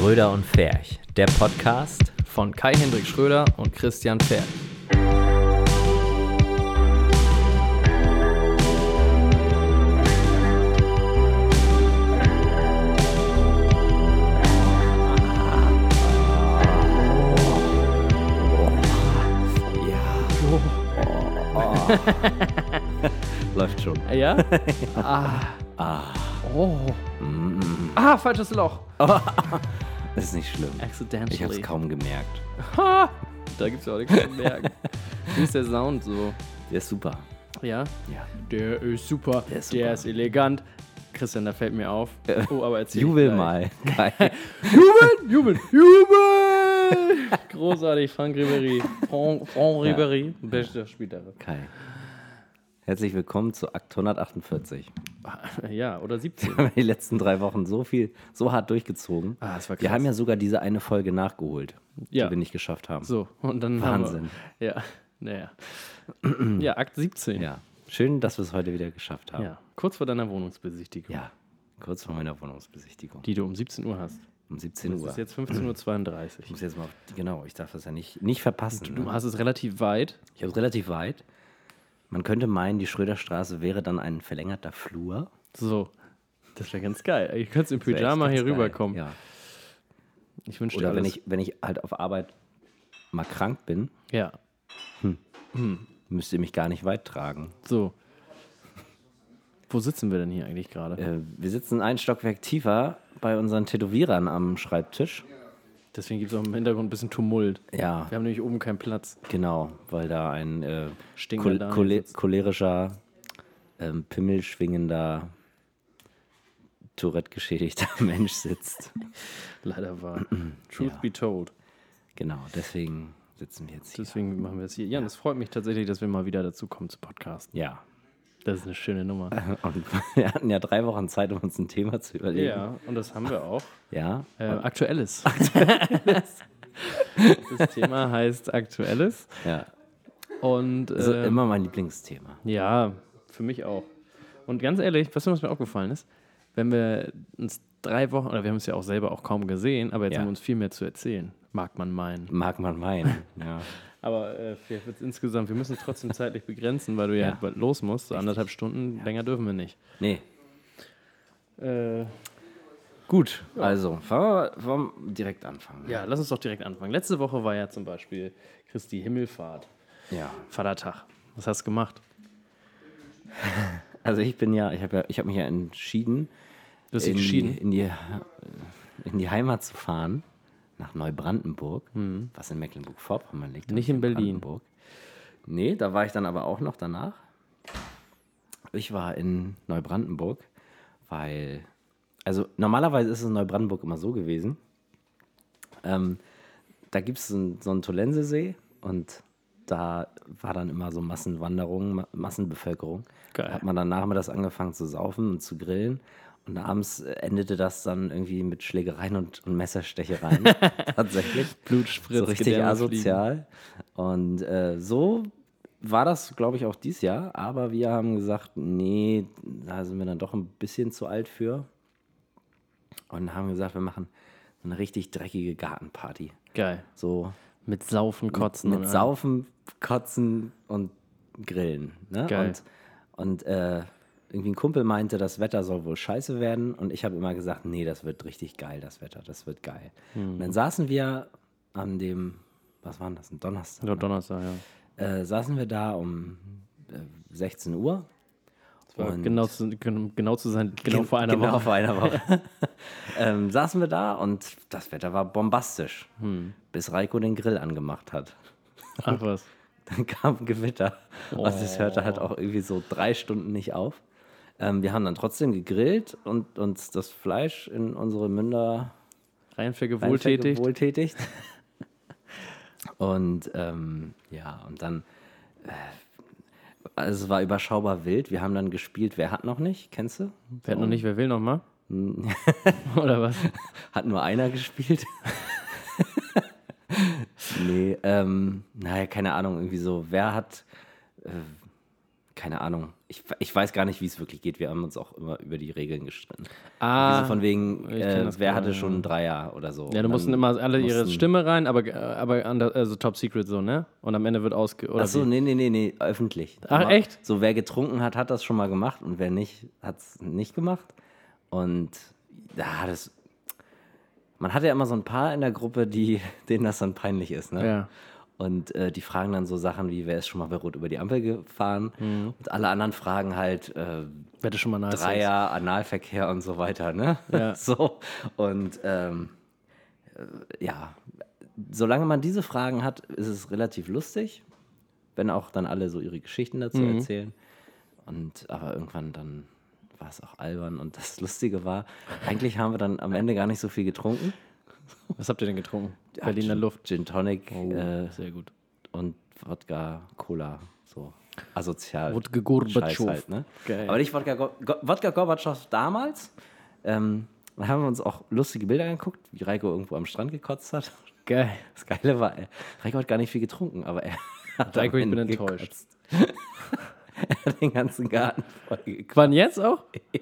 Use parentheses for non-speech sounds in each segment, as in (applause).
Schröder und Ferch, der Podcast. von Kai-Hendrik Schröder und Christian Pferd. (laughs) Läuft schon. Ja? (laughs) ah. Oh. Ah, falsches Loch. (laughs) Das ist nicht schlimm. Accidentally. Ich habe es kaum gemerkt. Ha! Da gibt's ja auch nichts zu merken. (laughs) Wie ist der Sound so? Der ist super. Ja? Ja. Der ist super. Der ist Der super. ist elegant. Christian, da fällt mir auf. Oh, aber erzähl Jubel mal. (laughs) Kai. Jubel, jubel, jubel! Großartig, Frank Ribery. Franck, Franck Ja. Ribery, bester Spieler. Kai. Herzlich willkommen zu Akt 148. Ja, oder 17. Wir haben die letzten drei Wochen so viel, so hart durchgezogen. Ah, das war Wir krass. haben ja sogar diese eine Folge nachgeholt, Ja. die wir nicht geschafft haben. So, und dann Wahnsinn. haben wir. Ja, naja. ja, Akt 17. Ja. Schön, dass wir es heute wieder geschafft haben. ja. Kurz vor deiner Wohnungsbesichtigung, Ja. Kurz vor meiner Wohnungsbesichtigung. die du um 17 Uhr hast. Um 17 Es Uhr. ist jetzt 15.32 Uhr. ich muss jetzt mal, auf- genau, ich darf das ja nicht, nicht verpassen. Du ne? hast es relativ weit. Ich habe es relativ weit. Man könnte meinen, die Schröderstraße wäre dann ein verlängerter Flur. So. Das wäre ganz geil. Ich könnte im Pyjama hier geil. rüberkommen. Ja. Ich wünsche dir Oder wenn alles. ich, wenn ich halt auf Arbeit mal krank bin, Ja, müsst ihr mich gar nicht weit tragen. so. Wo sitzen wir denn hier eigentlich gerade? Äh, wir sitzen ein Stockwerk tiefer bei unseren Tätowierern am Schreibtisch. Deswegen gibt es auch im Hintergrund ein bisschen Tumult. Ja, Wir haben nämlich oben keinen Platz. genau, weil da ein äh, chol sitzt. cholerischer, ähm, pimmelschwingender, Tourette-geschädigter (laughs) Mensch sitzt. Leider war. (clears throat) Truth Ja. be told. Genau, deswegen sitzen wir jetzt hier. Deswegen machen wir es hier. Ja, und es freut mich tatsächlich, dass wir mal wieder dazu kommen zu podcasten. Ja, Das ist eine schöne Nummer. (laughs) Und wir hatten ja drei Wochen Zeit, um uns ein Thema zu überlegen. Ja, und das haben wir auch. Ja. Äh, (laughs) Aktuelles. das Thema heißt Aktuelles. ja. Und Das ist äh, immer mein Lieblingsthema. ja, für mich auch. Und ganz ehrlich, was mir aufgefallen ist? Wenn wir uns drei Wochen, oder wir haben es ja auch selber auch kaum gesehen, aber jetzt Ja. haben wir uns viel mehr zu erzählen, mag man meinen. Mag man meinen. (laughs) Ja. Aber äh, vielleicht insgesamt, wir müssen es trotzdem zeitlich begrenzen, weil du ja, Ja. bald los musst. So anderthalb Stunden, länger dürfen wir nicht. Nee. Äh, Gut, also, wollen wir, wollen wir direkt anfangen. ja, lass uns doch direkt anfangen. Letzte Woche war ja zum Beispiel Christi Himmelfahrt, ja. Vatertag. Was hast du gemacht? (laughs) Also ich bin ja, ich habe ja, ich habe mich ja entschieden, Du hast dich in, geschieden. Die, in, die, in die Heimat zu fahren, nach Neubrandenburg, was in Mecklenburg-Vorpommern liegt. Mhm. Nicht in Berlin. Nee, da war ich dann aber auch noch danach. Ich war in Neubrandenburg, weil, also normalerweise ist es in Neubrandenburg immer so gewesen, ähm, da gibt es so einen, so einen Tolensesee und da war dann immer so Massenwanderung, Ma Massenbevölkerung. Geil. Da hat man dann nachmittags angefangen zu saufen und zu grillen. Und abends äh, endete das dann irgendwie mit Schlägereien und, und Messerstechereien. (laughs) Tatsächlich. Blutspritz, So richtig asozial. Und äh, so war das, glaube ich, auch dieses Jahr. Aber wir haben gesagt, nee, da sind wir dann doch ein bisschen zu alt für. Und haben gesagt, wir machen eine richtig dreckige Gartenparty. Geil. So Mit Saufen, Kotzen. mit oder? Saufen, Kotzen und Grillen. Ne? Geil. Und, und äh, irgendwie ein Kumpel meinte, das Wetter soll wohl scheiße werden. Und ich habe immer gesagt, nee, das wird richtig geil, das Wetter, das wird geil. Hm. Und dann saßen wir an dem, was war denn das, ein Donnerstag? Ja, Donnerstag, ja. äh, saßen wir da um äh, 16 Uhr. Genau, zu, gen- genau zu sein, genau Gen- vor einer genau Woche. vor einer Woche. (laughs) (laughs) ähm, saßen wir da und das Wetter war bombastisch, Hm. bis Reiko den Grill angemacht hat. Ach was. (laughs) Dann kam ein Gewitter. Und es hörte halt auch irgendwie so drei Stunden nicht auf. Ähm, wir haben dann trotzdem gegrillt und uns das Fleisch in unsere Münder Reihenfolge Reihenfolge wohltätig. wohltätigt. (laughs) Und ähm, ja, und dann, äh, also es war überschaubar wild. Wir haben dann gespielt, wer hat noch nicht, kennst du? Wer hat noch nicht, wer will noch mal? (laughs) Oder was? Hat nur einer gespielt? (laughs) nee, ähm, naja, keine Ahnung, irgendwie so, wer hat, äh, keine Ahnung. Ich, ich weiß gar nicht, wie es wirklich geht. Wir haben uns auch immer über die Regeln gestritten. Ah, Wie so von wegen, äh, wer hatte schon einen Dreier oder so. Ja, da mussten immer alle ihre mussten- Stimme rein, aber, äh, aber under, also Top Secret so, ne? Und am Ende wird ausge... Oder Ach so, wie? nee, nee, nee, nee, öffentlich. Ach, Aber echt? So, wer getrunken hat, hat das schon mal gemacht und wer nicht, hat es nicht gemacht. Und ja, das. Man hat ja immer so ein paar in der Gruppe, die, (laughs) denen das dann peinlich ist, ne? Ja. Und äh, die fragen dann so Sachen wie, wer ist schon mal bei Rot über die Ampel gefahren? Mhm. Und alle anderen fragen halt, äh, Wette schon mal nice. Dreier, Analverkehr und so weiter, ne? Ja. (laughs) so. Und ähm, äh, ja, solange man diese Fragen hat, ist es relativ lustig, wenn auch dann alle so ihre Geschichten dazu Mhm. erzählen. Und aber irgendwann dann war es auch albern. Und (laughs) das Lustige war, eigentlich haben wir dann am Ende gar nicht so viel getrunken. Was habt ihr denn getrunken? Ja, Berliner Luft. Gin Tonic Oh, äh, sehr gut. und Wodka, Cola, so asozial. Wodka Gorbatschow. Halt, ne? Aber nicht Wodka, Go Wodka Gorbatschow damals. Ähm, da haben wir uns auch lustige Bilder angeguckt, wie Reiko irgendwo am Strand gekotzt hat. Geil. Das Geile war, er- Reiko hat gar nicht viel getruncken, aber er hat Reiko, ich bin enttäuscht. (laughs) er hat den ganzen Garten voll gekotzt. Wann jetzt auch? (laughs)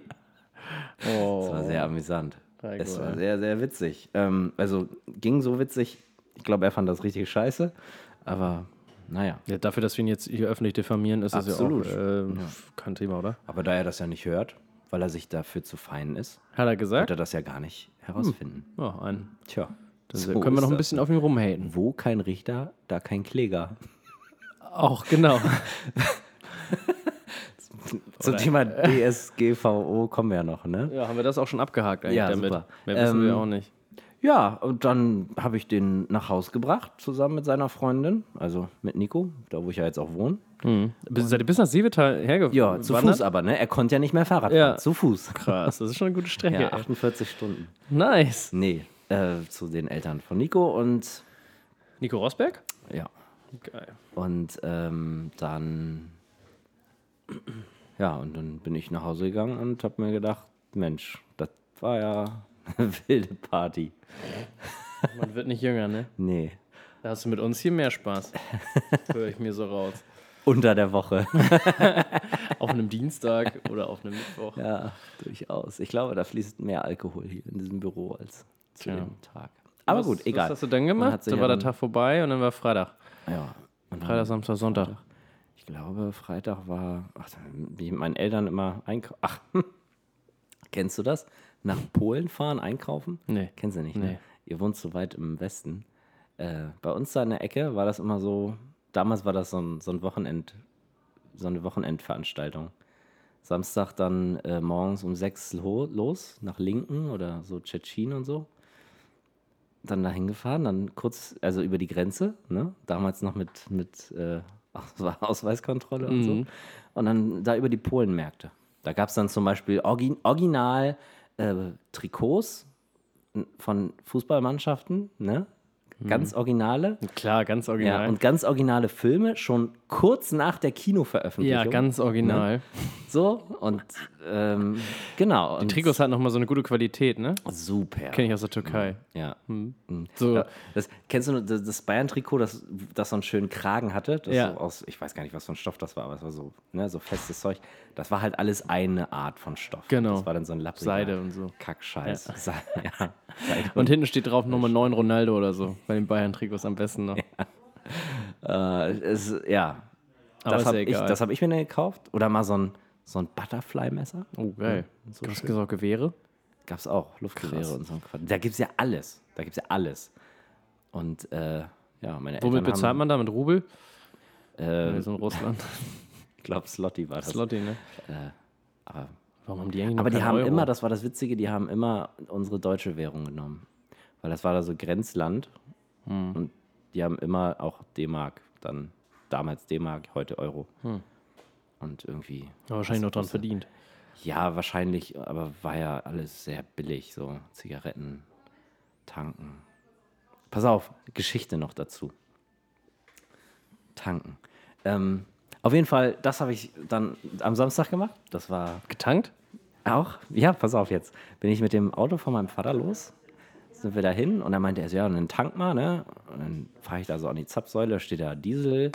Das Oh. war sehr amüsant. Reiko, es war sehr, sehr witzig. Ähm, also ging so witzig. Ich glaube, er fand das richtig scheiße. Aber naja. Ja, dafür, dass wir ihn jetzt hier öffentlich diffamieren, ist Absolut. das ja auch äh, kein Thema, oder? Aber da er das ja nicht hört, weil er sich dafür zu fein ist, Hat er wird gesagt? er das ja gar nicht herausfinden. Ja, ein. Tja. Dann so können wir noch ein bisschen auf ihn rumhaten. Wo kein Richter, da kein Kläger. Auch, genau. (laughs) Zum Thema (laughs) DSGVO kommen wir ja noch, ne? ja, haben wir das auch schon abgehakt eigentlich Ja, damit? super. Mehr wissen wir Ähm, auch nicht. Ja, und dann habe ich den nach Haus gebracht, zusammen mit seiner Freundin, also mit Nico, da wo ich ja jetzt auch wohne. Mhm. Bis, seid ihr bis nach Siebetal hergefahren? Ja, zu Fuß aber, ne? Er konnte ja nicht mehr Fahrrad Ja. fahren, zu Fuß. Krass, das ist schon eine gute (laughs) Strecke. Ja, ey. 48 Stunden. Nice. Nee, äh, zu den Eltern von Nico und Nico Rosberg? ja. Geil. Und ähm, dann, ja, und dann bin ich nach Hause gegangen und habe mir gedacht, Mensch, das war ja (laughs) eine wilde Party. Man wird nicht jünger, ne? Nee, Da hast du mit uns hier mehr Spaß. (laughs) Höre ich mir so raus. unter der Woche. (laughs) Auf einem Dienstag oder auf einem Mittwoch. ja, durchaus. Ich glaube, da fließt mehr Alkohol hier in diesem Büro als zu Tja. dem Tag. Aber was, gut, egal. Was hast du dann gemacht? hat sich Da ja war der dann- Tag vorbei und dann war Freitag. Ja. Und Freitag, Samstag, Sonntag. Ich glaube, Freitag war, ach, wie mit meinen Eltern immer einkaufen. Ach, (laughs) kennst du das? Nach Polen fahren, einkaufen? Nee. Kennst du nicht, Nee. ne? Ihr wohnt so weit im Westen. Äh, bei uns da in der Ecke war das immer so, damals war das so ein, so ein Wochenend, so eine Wochenendveranstaltung. Samstag dann äh, morgens um sechs lo los, nach Linken oder so Tschetschen und so. Dann dahin gefahren, dann kurz, also über die Grenze, ne? Damals noch mit, mit äh, Aus- Ausweiskontrolle und so. Mhm. Und dann da über die Polenmärkte. Da gab es dann zum Beispiel Orgi Original äh, Trikots von Fußballmannschaften, ne? Ganz originale. Klar, ganz Ja, original. und ganz originale Filme, schon kurz nach der Kinoveröffentlichung. Ja, ganz original. So, und ähm, genau. Die und Trikots hatten nochmal so eine gute Qualität, ne? Super. Kenne ich aus der Türkei. Ja. Mhm. So, Ja, das, kennst du das, Bayern-Trikot, das, das so einen schönen Kragen hatte? Ja. so aus, ich weiß gar nicht, was für ein Stoff das war, aber es war so, ne, so festes Zeug. Das war halt alles eine Art von Stoff. Genau. Das war dann so ein lappriger Seide und so. Kackscheiß. Ja. Seide (laughs) Und hinten steht drauf Nummer 9 Ronaldo oder so. Bei den Bayern-Trikots am besten noch. Äh, es, ja. Aber Das habe ich, das hab ich mir dann gekauft. Oder mal so ein, so ein Butterfly-Messer. Oh, geil. So Gab es auch Gewehre? Gab es auch, Luftgewehre Krass. und so ein Quatsch. Da gibt es ja alles. Da gibt es ja alles. Und äh, ja, meine Womit Eltern bezahlt man da? Mit Rubel? Äh, Äh, so in Russland. (laughs) ich glaube, Slotty war das. Slotty, ne? aber Warum haben die eigentlich aber die haben Euro? immer, das war das Witzige, die haben immer unsere deutsche Währung genommen. Weil das war da so Grenzland. Hm. Und die haben immer auch D-Mark, dann damals D-Mark, heute Euro. Hm. Und irgendwie, Ja, wahrscheinlich noch dran was- verdient. ja, wahrscheinlich, aber war ja alles sehr billig, so Zigaretten, tanken. Pass auf, Geschichte noch dazu. Tanken. Ähm, auf jeden Fall, das habe ich dann am Samstag gemacht. Das war Getankt? auch, ja, pass auf jetzt. Bin ich mit dem Auto von meinem Vater los, sind wir da hin und dann meinte er so, ja, einen Tank mal, ne? Und dann fahre ich da so an die Zapfsäule, steht da Diesel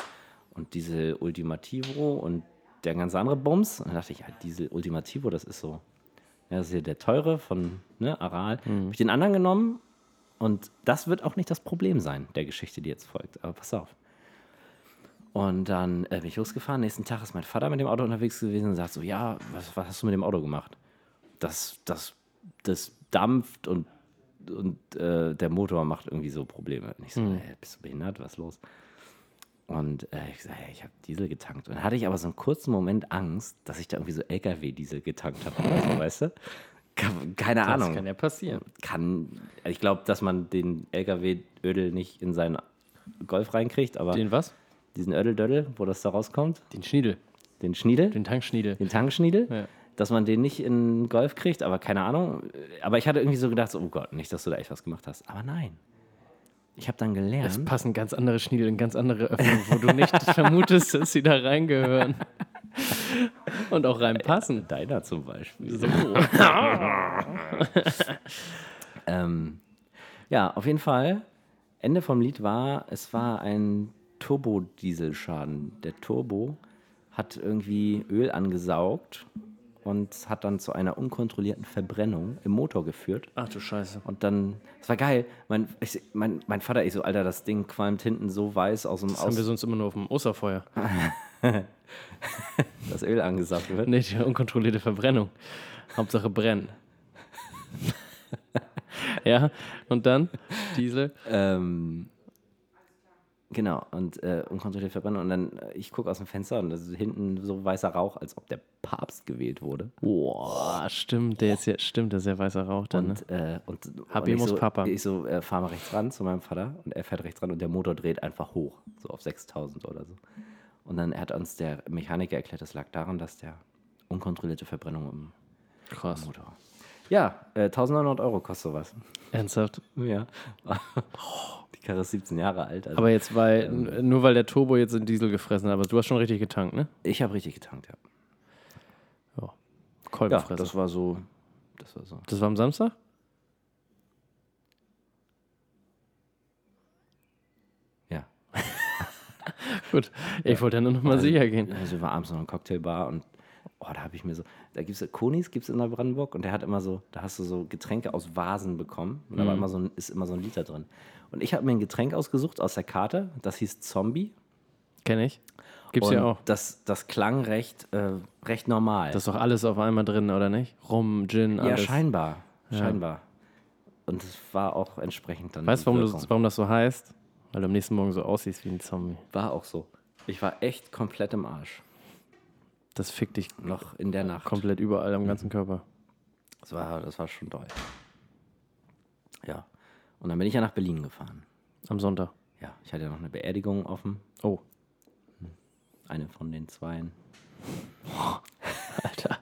und Diesel Ultimativo und der ganz andere Bums. Und dann dachte ich, ja, Diesel Ultimativo, das ist so. Ja, das ist hier der teure von ne, Aral. Habe ich den anderen genommen und das wird auch nicht das Problem sein, der Geschichte, die jetzt folgt. Aber pass auf. Und dann äh, bin ich losgefahren. Nächsten Tag ist mein Vater mit dem Auto unterwegs gewesen und sagt so: Ja, was, was hast du mit dem Auto gemacht? Das, das, das dampft und, und äh, der Motor macht irgendwie so Probleme. Und ich so: hey, Bist du behindert? Was ist los? Und äh, ich sage: hey, Ich habe Diesel getankt. Und dann hatte ich aber so einen kurzen Moment Angst, dass ich da irgendwie so LKW-Diesel getankt habe. oder so, (laughs) weißt du? Ke- Keine Das Ahnung kann ja passieren. kann, ich glaube, dass man den LKW-Ödel nicht in seinen Golf reinkriegt, aber Den was? diesen Ödel-Dödel, wo das da rauskommt, Den Schniedel. den Schniedel, Den Tankschniedel. den Tankschniedel, Ja. Dass man den nicht in Golf kriegt, aber keine Ahnung. Aber ich hatte irgendwie so gedacht, so, oh Gott, nicht, dass du da echt was gemacht hast. Aber nein. Ich habe dann Es gelernt, passen ganz andere Schniedel in ganz andere Öffnungen, wo du nicht (laughs) vermutest, dass sie da reingehören. (laughs) Und auch reinpassen. deiner zum Beispiel. So. (laughs) Ähm, ja, auf jeden Fall. Ende vom Lied war, es war ein Turbodieselschaden. Der Turbo hat irgendwie Öl angesaugt und hat dann zu einer unkontrollierten Verbrennung im Motor geführt. Ach du Scheiße. Und dann, es war geil. Mein, ich, mein, mein Vater, ich so, Alter, das Ding qualmt hinten so weiß aus dem Das haben aus, wir sonst immer nur auf dem Osterfeuer. (laughs) das Öl angesaugt wird. Nee, die unkontrollierte Verbrennung. Hauptsache brennen. (laughs) ja, und dann Diesel. Ähm, genau, und äh, unkontrollierte Verbrennung. Und dann, äh, ich gucke aus dem Fenster und das ist hinten so weißer Rauch, als ob der Papst gewählt wurde. Boah, stimmt, der ist ja, stimmt, der ist ja weißer Rauch dann. Ne? Und, äh, und, Habemus und ich so, Papa. Ich so, äh, fahr mal rechts ran zu meinem Vater und er fährt rechts ran und der Motor dreht einfach hoch, so auf 6000 oder so. Und dann hat uns der Mechaniker erklärt, das lag daran, dass der unkontrollierte Verbrennung im Krass. Motor war. Ja, äh, 1900 Euro kostet sowas. Ernsthaft. Ja. (laughs) Die Karre ist 17 Jahre alt. Also Aber jetzt, weil, n- nur weil der Turbo jetzt in Diesel gefressen hat, aber du hast schon richtig getankt, ne? ich habe richtig getankt, ja. Ja, Kolbenfresser. das war so. Das war so. das war am Samstag? Ja. (laughs) Gut. Ich wollte ja nur noch mal sicher gehen. Also wir waren abends noch in einer Cocktailbar und oh, da habe ich mir so, da gibt es Konis, gibt es in Neubrandenburg und der hat immer so, da hast du so Getränke aus Vasen bekommen und da war immer so ein, ist immer so ein Liter drin. Und ich habe mir ein Getränk ausgesucht aus der Karte, das hieß Zombie. Kenn ich. Gibt's und ja auch. Das, das klang recht, äh, recht normal. Das ist doch alles auf einmal drin, oder nicht? Rum, Gin, ja, alles. scheinbar. Scheinbar. Und es war auch entsprechend dann. Weißt du, warum das so heißt? Weil du am nächsten Morgen so aussiehst wie ein Zombie. War auch so. Ich war echt komplett im Arsch. Das fickt dich Noch in der Nacht. komplett überall am ganzen Körper. Das war, das war schon toll. Ja. Und dann bin ich ja nach Berlin gefahren. Am Sonntag. Ja, ich hatte ja noch eine Beerdigung offen. Oh, Eine von den zweien. (laughs) Alter.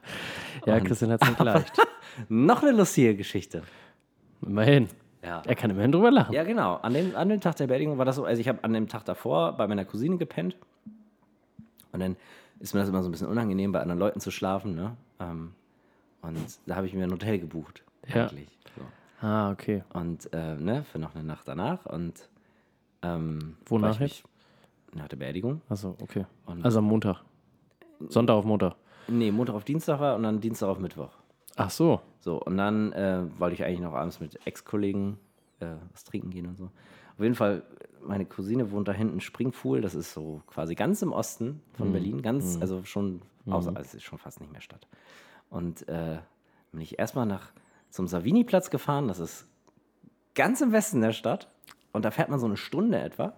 Ja, Christian hat es nicht leicht. (laughs) Noch eine lustige Geschichte. Immerhin. Ja. Er kann immerhin drüber lachen. Ja, genau. An dem, an dem Tag der Beerdigung war das so. Also, ich habe an dem Tag davor bei meiner Cousine gepennt. Und dann ist mir das immer so ein bisschen unangenehm, bei anderen Leuten zu schlafen. Ne? Ähm, und da habe ich mir ein Hotel gebucht. Ja. Eigentlich. So. Ah, okay. Und äh, ne, für noch eine Nacht danach. Und ähm, Wonach mich- Nach der Beerdigung. Achso, okay. Und- Also am Montag. Sonntag auf Montag. Nee, Montag auf Dienstag war und dann Dienstag auf Mittwoch. Ach so. So, und dann äh, wollte ich eigentlich noch abends mit Ex-Kollegen äh, was trinken gehen und so. Auf jeden Fall, meine Cousine wohnt da hinten in Springfuhl, das ist so quasi ganz im Osten von Berlin, ganz, also schon, außer, also es ist schon fast nicht mehr Stadt. Und äh, bin ich erstmal nach zum Savini-Platz gefahren, das ist ganz im Westen der Stadt. Und da fährt man so eine Stunde etwa.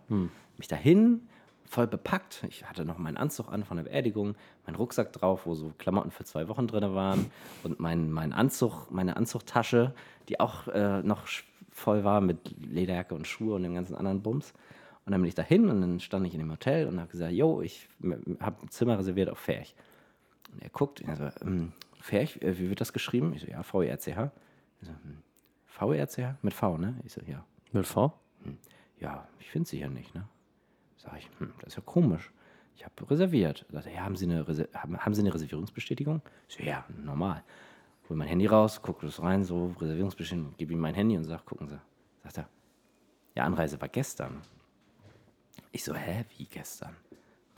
Mich dahin, voll bepackt. Ich hatte noch meinen Anzug an von der Beerdigung, meinen Rucksack drauf, wo so Klamotten für zwei Wochen drin waren. Und mein, mein Anzug, meine Anzugtasche, die auch äh, noch voll war mit Lederjacke und Schuhe und dem ganzen anderen Bums. Und dann bin ich dahin und dann stand ich in dem Hotel und habe gesagt, yo, ich habe ein Zimmer reserviert auf Ferch. Und er guckt, und er so, ähm, Ferch, äh, wie wird das geschrieben? Ich so, ja, V-E-R-C-H. Er so, hm, V-E-R-C-H? Mit V, ne? Ich so, ja. Mit V? Ja, ich finde sie hier nicht, ne? Sag ich, hm, das ist ja komisch. Ich habe reserviert. Sagt er, ja, haben Sie, eine Reser haben, haben Sie eine Reservierungsbestätigung? Ich so, ja, normal hole mein Handy raus, gucke das rein, so Reservierungsbestimmung, gebe ihm mein Handy und sage, gucken Sie. Sagt er, ja, Anreise war gestern. Ich so, hä, wie gestern?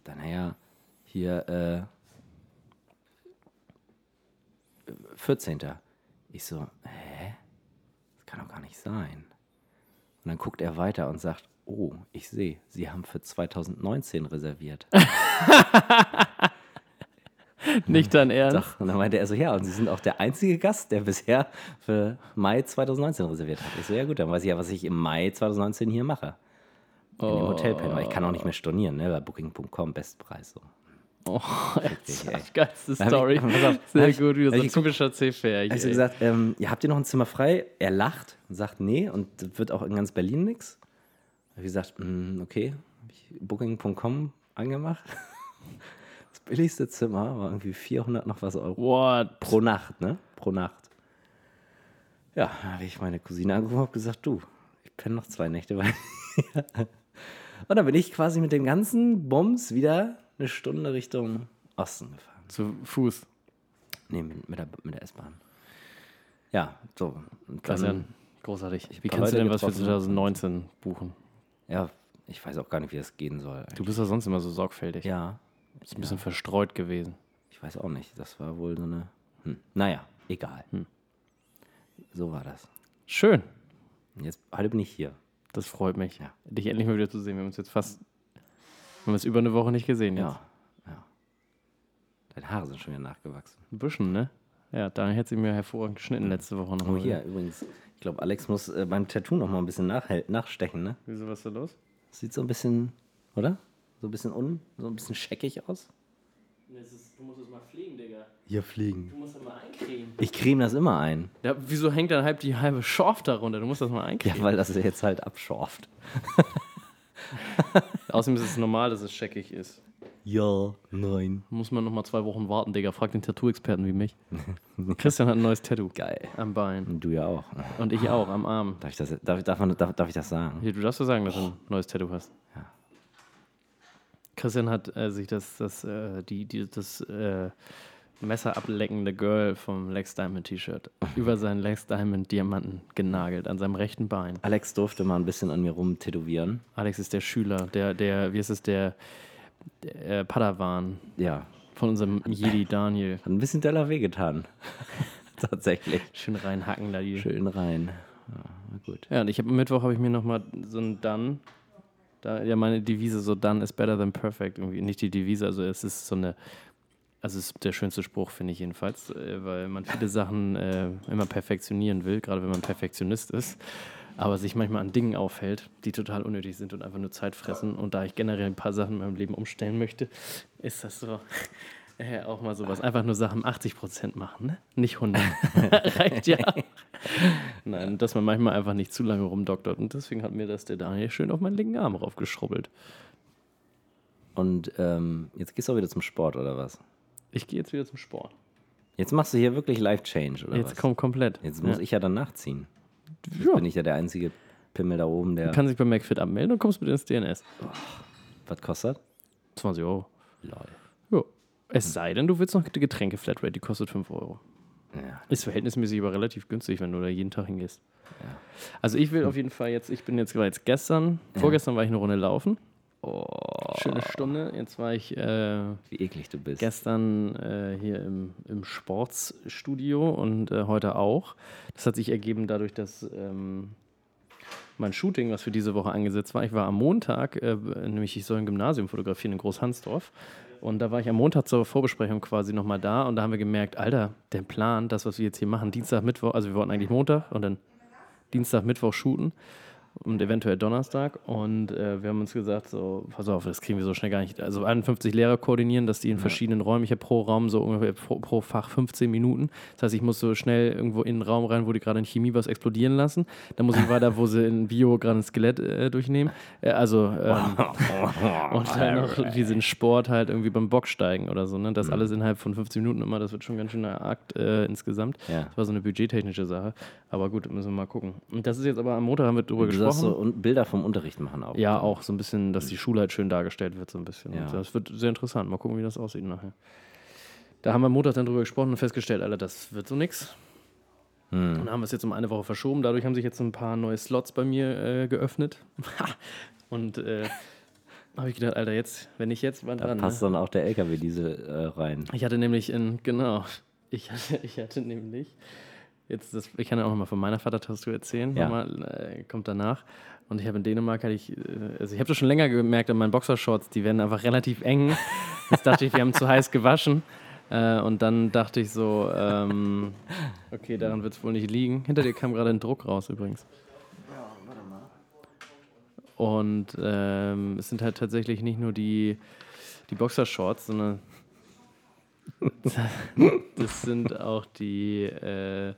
Dann, naja, hier, äh, 14. Ich so, hä? Das kann doch gar nicht sein. Und dann guckt er weiter und sagt, oh, ich sehe, Sie haben für 2019 reserviert. (laughs) Nicht dein Ernst? Doch. Und dann meinte er so, ja, und Sie sind auch der einzige Gast, der bisher für Mai 2019 reserviert hat. Ich so, ja gut, dann weiß ich ja, was ich im Mai 2019 hier mache. In dem Hotel pennen, weil ich kann auch nicht mehr stornieren, ne? Bei Booking.com, Bestpreis so. Oh, (laughs) ey. geilste Story. ich- auf, Sehr ich- gut, hab so ich typischer C-Fähig. Also gesagt, ähm, ja, habt ihr noch ein Zimmer frei? Er lacht und sagt, nee, und das wird auch in ganz Berlin nichts. Hab ich gesagt, mm, okay, hab ich Booking.com angemacht. Das billigste Zimmer war irgendwie 400 noch was Euro What? pro Nacht, ne? Pro Nacht. Ja, da habe ich meine Cousine angerufen und gesagt, du, ich penne noch zwei Nächte bei. (laughs) Und dann bin ich quasi mit dem ganzen Bums wieder eine Stunde Richtung Osten gefahren. Zu Fuß. Nee, mit, mit der, mit der S-Bahn. Ja, so. Ja großartig. Wie kannst du denn was für getroffen. 2019 buchen? Ja, ich weiß auch gar nicht, wie das gehen soll. Du bist ja sonst immer so sorgfältig. Ja, Ist ein bisschen verstreut gewesen. ich weiß auch nicht. Das war wohl so eine. Hm. Naja, egal. Hm. So war das. Schön. Jetzt, heute bin ich hier. Das freut mich, Ja. dich endlich mal wieder zu sehen. Wir haben uns jetzt fast, wir haben uns über eine Woche nicht gesehen jetzt. Ja, ja. Deine Haare sind schon wieder nachgewachsen. Ein bisschen, ne? Ja, Daniel hat sie mir hervorragend geschnitten letzte Woche noch. Oh, hier übrigens. Ich glaube, Alex muss äh, beim Tattoo noch mal ein bisschen nachstechen, ne? Wieso, was ist da los? Sieht so ein bisschen, oder? So ein bisschen un, so ein bisschen scheckig aus. du musst es mal fliegen, Digga. Hier fliegen. Du musst das mal eincremen. Ich creme das immer ein. Ja, wieso hängt dann halb die halbe Schorf darunter? Du musst das mal Ja, eincremen. weil das jetzt halt abschorft. (laughs) Außerdem ist es normal, dass es scheckig ist. Ja, nein. Muss man noch mal zwei Wochen warten, Digga. Frag den Tattoo-Experten wie mich. (laughs) Christian hat ein neues Tattoo. Geil. Am Bein. Und du ja auch. Und ich auch, am Arm. Darf ich das, darf, darf, man, darf, darf ich das sagen? Hier, du darfst ja sagen, dass du ein neues Tattoo hast. Ja. Christian hat äh, sich das, das, äh, die, die, das äh, messerableckende Girl vom Lex Diamond T-Shirt (laughs) über seinen Lex Diamond Diamanten genagelt an seinem rechten Bein. Alex durfte mal ein bisschen an mir rum tätowieren. Alex ist der Schüler, der, der, wie ist es, der, der äh, Padawan Ja, von unserem Jedi Daniel. (laughs) hat ein bisschen doller wehgetan. (laughs) Tatsächlich. Schön reinhacken da die. Schön rein. Ja, gut. Ja, und ich habe am Mittwoch habe ich mir nochmal so ein Done, da ja meine Devise so Done is better than perfect irgendwie. Nicht die Devise, also es ist so eine also es ist der schönste Spruch finde ich jedenfalls, äh, weil man viele Sachen äh, immer perfektionieren will, gerade wenn man Perfektionist ist, aber sich manchmal an Dingen aufhält, die total unnötig sind und einfach nur Zeit fressen. Und da ich generell ein paar Sachen in meinem Leben umstellen möchte, ist das so äh, auch mal sowas. Einfach nur Sachen 80% machen, ne? Nicht 100. (laughs) Reicht ja. (laughs) Nein, dass man manchmal einfach nicht zu lange rumdoktert. Und deswegen hat mir das der Daniel schön auf meinen linken Arm raufgeschrubbelt. Und ähm, jetzt gehst du auch wieder zum Sport, oder was? Ich gehe jetzt wieder zum Sport. Jetzt machst du hier wirklich Life-Change, oder jetzt was? kommt komplett. Jetzt muss ja. ich ja dann nachziehen. Jetzt Ja. bin ich ja der einzige Pimmel da oben, der. Du kannst dich bei McFit abmelden und kommst mit ins DNS. was kostet? 20 Euro. Lol. Ja. Es sei denn, du willst noch die Getränke-Flatrate, die kostet 5 Euro. Ja. Ist verhältnismäßig aber relativ günstig, wenn du da jeden Tag hingehst. Also ich will auf jeden Fall jetzt, ich bin jetzt, jetzt gestern, vorgestern war ich eine Runde laufen. Oh, Schöne Stunde. Jetzt war ich äh, wie eklig du bist. gestern äh, hier im, im Sportsstudio und äh, heute auch. Das hat sich ergeben dadurch, dass ähm, mein Shooting, was für diese Woche angesetzt war, ich war am Montag, äh, nämlich ich soll ein Gymnasium fotografieren in Großhansdorf. Und da war ich am Montag zur Vorbesprechung quasi nochmal da. Und da haben wir gemerkt, Alter, der Plan, das, was wir jetzt hier machen, Dienstag, Mittwoch, also wir wollten eigentlich Montag und dann Dienstag, Mittwoch shooten und eventuell Donnerstag. Und äh, wir haben uns gesagt, so, pass auf, das kriegen wir so schnell gar nicht. Also 51 Lehrer koordinieren, dass die in verschiedenen Räumen, ich habe pro Raum so ungefähr pro, pro Fach 15 Minuten. Das heißt, ich muss so schnell irgendwo in einen Raum rein, wo die gerade in Chemie was explodieren lassen. Dann muss ich weiter, wo sie in Bio gerade ein Skelett äh, durchnehmen. Äh, also ähm, (laughs) und dann noch diesen Sport halt irgendwie beim Bocksteigen oder so. Ne? Das alles innerhalb von 15 Minuten immer, das wird schon ganz schön Akt äh, insgesamt. Ja. Das war so eine budgettechnische Sache. Aber gut, müssen wir mal gucken. Und das ist jetzt aber am Montag haben wir drüber Du gesprochen. sollst so un Bilder vom Unterricht machen auch. Ja, auch so ein bisschen, dass die Schule halt schön dargestellt wird, so ein bisschen. Ja. Das wird sehr interessant. Mal gucken, wie das aussieht nachher. Da haben wir am Montag dann drüber gesprochen und festgestellt, Alter, das wird so nix. Hm. Und dann haben wir es jetzt um eine Woche verschoben. Dadurch haben sich jetzt ein paar neue Slots bei mir äh, geöffnet. (laughs) und äh, habe ich gedacht, Alter, jetzt, wenn ich jetzt, wann Da dran? passt Ne? dann auch der LKW-Diesel äh, rein. Ich hatte nämlich in, genau, Ich hatte, ich hatte nämlich, jetzt das, ich kann ja auch nochmal von meiner Vatertastatur erzählen, Ja. nochmal, äh, kommt danach. Und ich habe in Dänemark, hatte ich, äh, also ich habe das schon länger gemerkt an meinen Boxershorts, die werden einfach relativ eng. Jetzt dachte ich, wir haben zu heiß gewaschen. Äh, und dann dachte ich so, ähm, okay, daran wird es wohl nicht liegen. Hinter dir kam gerade ein Druck raus übrigens. Und ähm, es sind halt tatsächlich nicht nur die, die Boxershorts, sondern das sind auch die äh,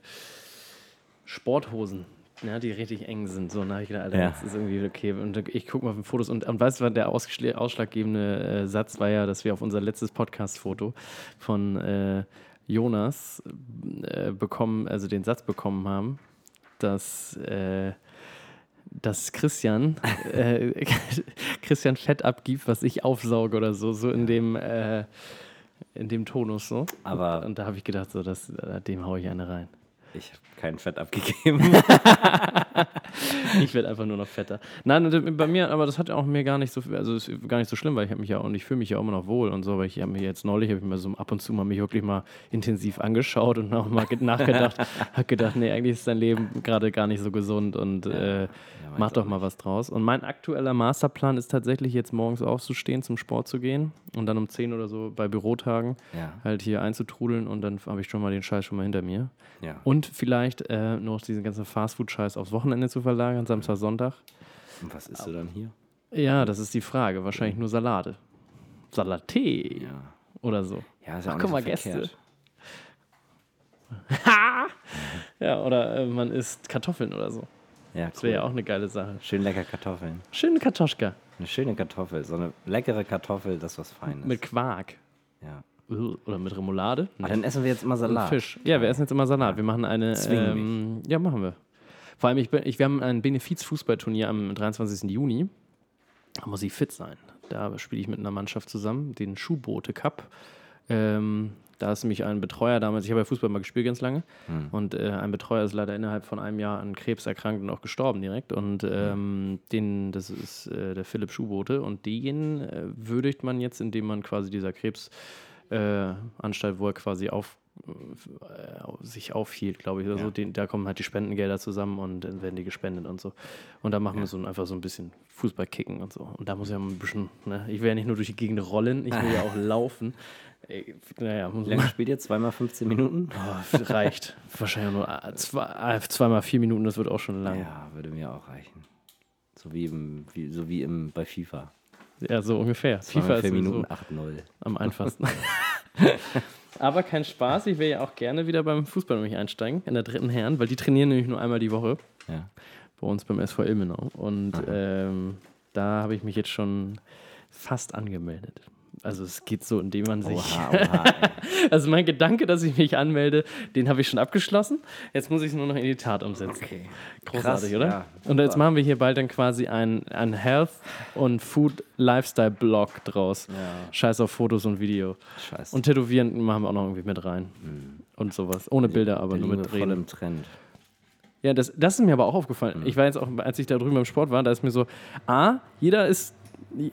Sporthosen, ja, die richtig eng sind. So, habe ich gedacht, Alter, Ja. das ist irgendwie okay. Und ich gucke mal auf die Fotos und, und weißt du, der ausschlaggebende äh, Satz war ja, dass wir auf unser letztes Podcast-Foto von äh, Jonas äh, bekommen, also den Satz bekommen haben, dass äh, dass Christian äh, (laughs) Christian Fett abgibt, was ich aufsauge oder so, so in dem äh, in dem Tonus so. Aber- und da habe ich gedacht, so, das, äh, dem haue ich eine rein. Ich habe kein Fett abgegeben. (laughs) (laughs) Ich werde einfach nur noch fetter. Nein, bei mir, aber das hat auch mir gar nicht so, also ist gar nicht so schlimm, weil ich habe mich ja und ich fühle mich ja auch immer noch wohl und so, aber ich habe mir jetzt neulich, habe ich mir so ab und zu mal mich wirklich mal intensiv angeschaut und auch mal ge- nachgedacht, (laughs) habe gedacht, nee, eigentlich ist dein Leben gerade gar nicht so gesund und äh, mach doch mal was draus. Und mein aktueller Masterplan ist tatsächlich jetzt morgens aufzustehen, zum Sport zu gehen und dann um 10 oder so bei Bürotagen ja, halt hier einzutrudeln und dann habe ich schon mal den Scheiß schon mal hinter mir. ja. Und vielleicht äh, noch diesen ganzen Fastfood-Scheiß aufs Wochenende zu verlagern, Samstag, Sonntag. Und was isst du dann hier? Ja, das ist die Frage. Wahrscheinlich nur Salate. Salatee Ja. oder so. Ja, ist ja Ach, auch guck mal, Gäste. verkehrt. (laughs) Ja, oder äh, man isst Kartoffeln oder so. Ja, Das wäre ja auch eine geile Sache. Schön lecker Kartoffeln. Schöne Kartoschka Eine schöne Kartoffel, so eine leckere Kartoffel, das ist was Feines. mit Quark. ja. Oder mit Remoulade. Aber dann essen wir jetzt immer Und Salat. Fisch. Ja, wir essen jetzt immer Salat. Wir machen eine. Ähm, ja, machen wir. Vor allem, ich bin, ich, wir haben ein Benefiz-Fußballturnier am 23. Juni. Da muss ich fit sein. Da spiele ich mit einer Mannschaft zusammen, den Schuhboote Cup. Ähm, da ist nämlich ein Betreuer damals, ich habe ja Fußball mal gespielt ganz lange, und äh, ein Betreuer ist leider innerhalb von einem Jahr an Krebs erkrankt und auch gestorben direkt. Und ähm, den, das ist äh, der Philipp Schuhboote und den äh, würdigt man jetzt, indem man quasi dieser Krebs äh, wo er quasi auf, sich aufhielt, glaube ich. Also Ja. den, da kommen halt die Spendengelder zusammen und dann werden die gespendet und so. Und da machen wir so ein, einfach so ein bisschen Fußball kicken und so. Und da muss ja ein bisschen, ne? ich will ja nicht nur durch die Gegend rollen, ich will ja auch (laughs) laufen. Ey, naja, muss lange spielt ihr? Zweimal 15 Minuten? (laughs) Oh, reicht. Wahrscheinlich nur äh, zwei, äh, zweimal vier Minuten, das wird auch schon lang. Ja, Ja, würde mir auch reichen. So wie, im, wie, so wie im, bei FIFA. so ungefähr. FIFA ist Minuten 8-0. am einfachsten. (laughs) Aber kein Spaß, ich will ja auch gerne wieder beim Fußball nämlich einsteigen, in der dritten Herren, weil die trainieren nämlich nur einmal die Woche Ja. bei uns beim SV Ilmenau. Und ähm, da habe ich mich jetzt schon fast angemeldet. Also es geht so, indem man sich. Oha, (laughs) oha. Also mein Gedanke, dass ich mich anmelde, den habe ich schon abgeschlossen. Jetzt muss ich es nur noch in die Tat umsetzen. Okay. Großartig, Krass, oder? ja. und jetzt machen wir hier bald dann quasi ein, ein Health- und Food-Lifestyle-Blog draus. Ja. Scheiß auf Fotos und Video. Scheiße. Und Tätowieren machen wir auch noch irgendwie mit rein. Und sowas. Ohne Bilder, aber Da nur mit wir voll Reden. im Trend. Ja, das, das ist mir aber auch aufgefallen. Ich war jetzt auch, als ich da drüben im Sport war, da ist mir so, A, jeder ist,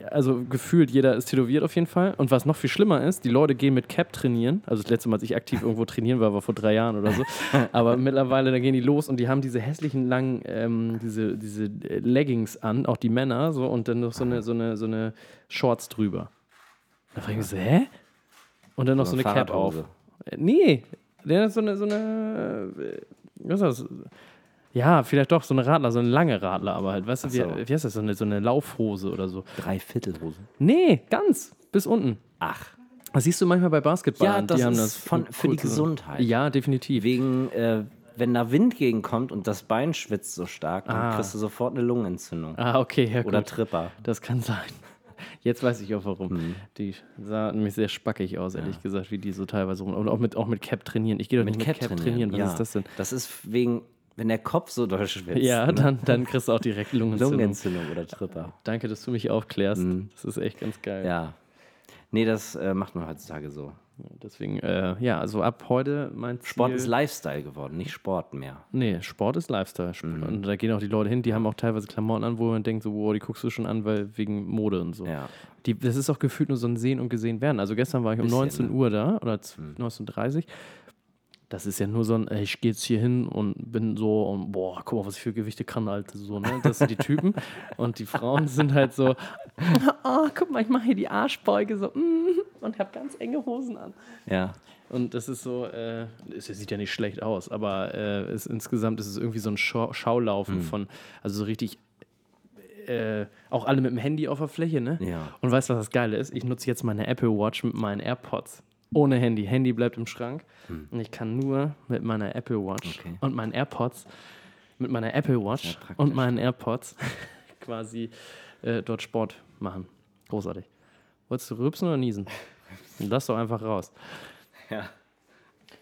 also gefühlt jeder ist tätowiert auf jeden Fall. Und was noch viel schlimmer ist, die Leute gehen mit Cap trainieren. Also das letzte Mal, als ich aktiv irgendwo trainieren war, war vor drei Jahren oder so. (laughs) Aber mittlerweile, da gehen die los und die haben diese hässlichen langen, ähm, diese, diese Leggings an, auch die Männer, so, und dann noch so eine, so eine, so eine Shorts drüber. Da frage ich mich so, hä? Und dann noch so, So eine eine Cap auf. Äh, Nee, der hat so eine, so eine, äh, was ist das? Ja, vielleicht doch so eine Radler, so eine lange Radler, aber halt, weißt du, so. wie, wie heißt das, so eine, so eine Laufhose oder so. Dreiviertelhose. Nee, ganz, bis unten. Ach. Das siehst du manchmal bei Basketballern. Ja, das die haben ist das von- für die. Gesundheit. Ja, definitiv. Wegen, äh, wenn da Wind gegenkommt und das Bein schwitzt so stark, dann Ah. kriegst du sofort eine Lungenentzündung. Ah, okay, ja, Oder gut. Tripper. Das kann sein. (laughs) Jetzt weiß ich auch warum. Mhm. Die sah nämlich sehr spackig aus, ehrlich gesagt, wie die so teilweise rum. Und auch mit, auch mit Cap trainieren. Ich gehe doch nicht mit Cap, trainieren. Was ja. ist das denn? Das ist wegen, wenn der Kopf so doll schwitzt. Ja, ne? dann, dann kriegst du auch direkt Lungenentzündung. Lungenentzündung oder Tripper. Danke, dass du mich aufklärst. Das ist echt ganz geil. Ja. Nee, das äh, macht man heutzutage so. Deswegen, äh, ja, also ab heute mein Ziel. Sport ist Lifestyle geworden, nicht Sport mehr. Nee, Sport ist Lifestyle. Mhm. Und da gehen auch die Leute hin, die haben auch teilweise Klamotten an, wo man denkt, so, wow, die guckst du schon an, weil wegen Mode und so. Ja. Die, das ist auch gefühlt nur so ein Sehen und Gesehen werden. Also gestern war ich um Bisschen, 19 ne? Uhr da, oder z- 19.30 Uhr. Das ist ja nur so ein, ey, ich gehe jetzt hier hin und bin so, und boah, guck mal, was ich für Gewichte kann, Alter. So, ne? Das sind die Typen. (laughs) und die Frauen sind halt so, (laughs) oh, guck mal, ich mache hier die Arschbeuge so, mm, (laughs) und habe ganz enge Hosen an. Ja. Und das ist so, äh, es sieht ja nicht schlecht aus, aber äh, es, insgesamt ist es irgendwie so ein Schau Schaulaufen von, also so richtig, äh, auch alle mit dem Handy auf der Fläche, ne? Ja. Und weißt du, was das Geile ist? Ich nutze jetzt meine Apple Watch mit meinen AirPods. Ohne Handy. Handy bleibt im Schrank. Und ich kann nur mit meiner Apple Watch Okay. und meinen AirPods, mit meiner Apple Watch und meinen AirPods (laughs) quasi äh, dort Sport machen. Großartig. Wolltest du rülpsen oder niesen? (laughs) Lass doch einfach raus. Ja.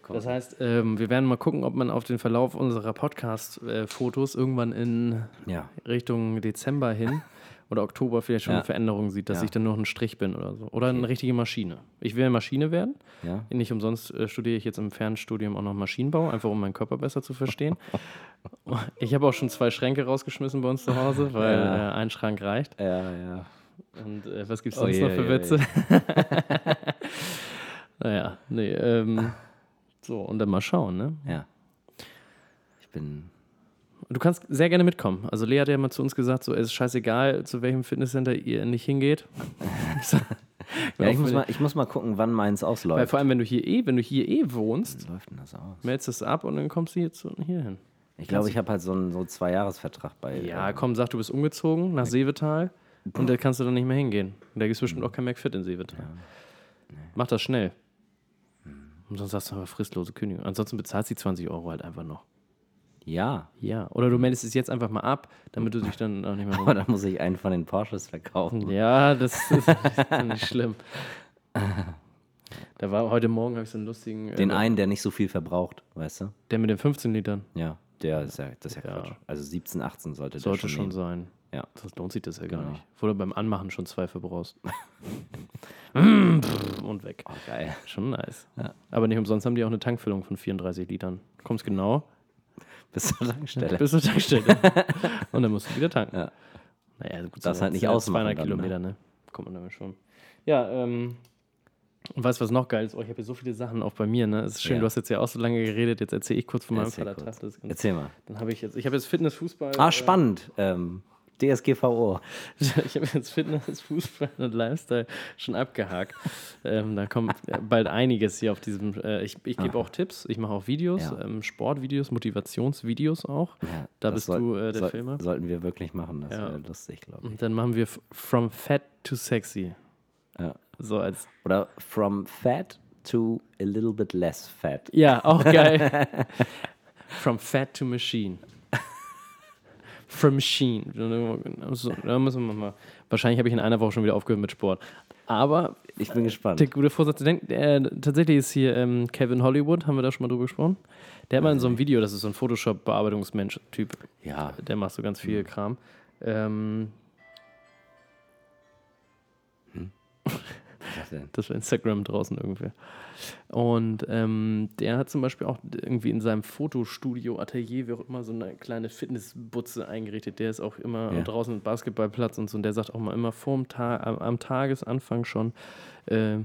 Das heißt, ähm, wir werden mal gucken, ob man auf den Verlauf unserer Podcast-Fotos irgendwann in Ja. Richtung Dezember hin (laughs) oder Oktober vielleicht schon Ja. eine Veränderung sieht, dass Ja. ich dann nur noch ein Strich bin oder so. Oder eine richtige Maschine. Ich will eine Maschine werden. Ja. Nicht umsonst äh, studiere ich jetzt im Fernstudium auch noch Maschinenbau, einfach um meinen Körper besser zu verstehen. (laughs) ich habe auch schon zwei Schränke rausgeschmissen bei uns zu Hause, weil Ja. äh, ein Schrank reicht. Ja, ja. Und äh, was gibt es Oh sonst je, noch für je, Witze? (laughs) naja, nee, ähm, so, und dann mal schauen, ne? Ja. Ich bin. Du kannst sehr gerne mitkommen. Also Lea hat ja mal zu uns gesagt, so es ist scheißegal, zu welchem Fitnesscenter ihr nicht hingeht. (laughs) Ja, ich, muss mal, ich muss mal gucken, wann meins Weil ausläuft. vor allem, wenn du hier eh, wenn du hier eh wohnst, Wie läuft denn das aus? meldest es ab und dann kommst du hier, zu, hier hin. Ich glaube, ich habe halt so einen so Zwei-Jahres-Vertrag bei. Ja, äh, komm, sag, du bist umgezogen nach Seevetal und da kannst du dann nicht mehr hingehen. Und da gibt es bestimmt auch kein McFit in Seevetal. Mach das schnell. Und sonst hast du aber fristlose Kündigung. Ansonsten bezahlst du die 20 Euro halt einfach noch. Ja. Ja. Oder du meldest es jetzt einfach mal ab, damit du dich dann auch nicht mehr Aber dann muss ich einen von den Porsches verkaufen. Ja, das ist, das nicht schlimm. Da war heute Morgen habe ich so einen lustigen. äh, Den einen, der nicht so viel verbraucht, weißt du? Der mit den 15 Litern. Ja. Der ist ja, das ist ja Ja. Quatsch. Also 17, 18 sollte, Sollte der schon schon sein. Ja. Sonst lohnt sich das ja gar Genau. nicht. Wo du beim Anmachen schon zwei verbrauchst. (laughs) Und weg. Oh, geil. Schon nice. Aber nicht umsonst haben die auch eine Tankfüllung von 34 Litern. Kommst genau Bis zur Tankstelle. bis zur Tankstelle. (laughs) Und dann musst du wieder tanken. Ja. Naja, gut, Darfst sind halt nicht ausmachen 200 dann, Kilometer, ne? Kommt man damit schon. Ja, ähm. Und weißt du, was noch geil ist? Oh, ich habe hier so viele Sachen auch bei mir, ne? Es ist schön, Ja. du hast jetzt ja auch so lange geredet. Jetzt erzähle ich kurz von meinem Erzähl Vatertag. Das Erzähl mal. Dann habe ich jetzt, ich habe jetzt Fitness, Fußball. Ah, äh, spannend. Ähm, DSGVO. (laughs) Ich habe jetzt Fitness, Fußball und Lifestyle schon abgehakt. ähm, da kommt bald einiges hier auf diesem. Äh, ich ich gebe auch Tipps, ich mache auch Videos, Ja. ähm, Sportvideos, Motivationsvideos auch. Ja, Da bist du, äh, der soll- Filmer. Sollten wir wirklich machen. Das Ja. wäre lustig, glaube ich. Und dann machen wir From Fat to Sexy. Ja. So als. Oder from fat to a little bit less fat. Ja, auch geil. (laughs) From Fat to Machine. From Machine. So, Da müssen wir mal. Wahrscheinlich habe ich in einer Woche schon wieder aufgehört mit Sport. Aber Ich bin gespannt. Der gute Vorsatz. Denk, äh, tatsächlich ist hier ähm, Kevin Hollywood, haben wir da schon mal drüber gesprochen. Der hat mal in so einem Video, das ist so ein Photoshop-Bearbeitungsmensch-Typ, Ja. der macht so ganz viel Kram. Ähm, Das war Instagram draußen irgendwie. Und ähm, der hat zum Beispiel auch irgendwie in seinem Fotostudio, Atelier, wie auch immer, so eine kleine Fitnessbutze eingerichtet. Der ist auch immer Ja. draußen im Basketballplatz und so. Und der sagt auch mal immer vorm Ta am, Tagesanfang schon, äh,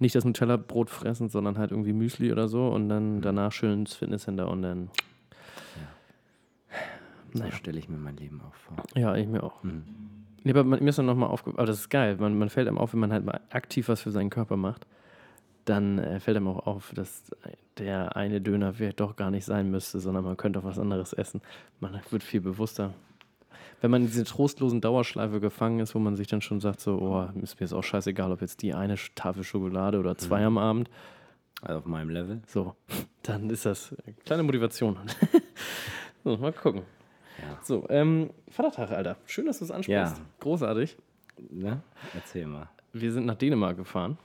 nicht das Nutella-Brot fressen, sondern halt irgendwie Müsli oder so und dann danach schön ins Fitnesscenter und dann. So Naja. stelle ich mir mein Leben auch vor. Ja, ich mir auch. Mhm. Nee, aber man, mir ist dann nochmal aufgefallen, aber das ist geil, man, man fällt einem auf, wenn man halt mal aktiv was für seinen Körper macht, dann äh, fällt einem auch auf, dass der eine Döner vielleicht doch gar nicht sein müsste, sondern man könnte auch was anderes essen. Man wird viel bewusster. Wenn man in diese trostlosen Dauerschleife gefangen ist, wo man sich dann schon sagt, so, oh, ist mir jetzt auch scheißegal, ob jetzt die eine Tafel Schokolade oder zwei am Abend, Also auf meinem Level. so, (laughs) dann ist das eine kleine Motivation. (laughs) so, mal gucken. Ja. So, ähm, Vatertag, Alter. Schön, dass du es ansprichst. Ja. Großartig. Ne? Erzähl mal. Wir sind nach Dänemark gefahren.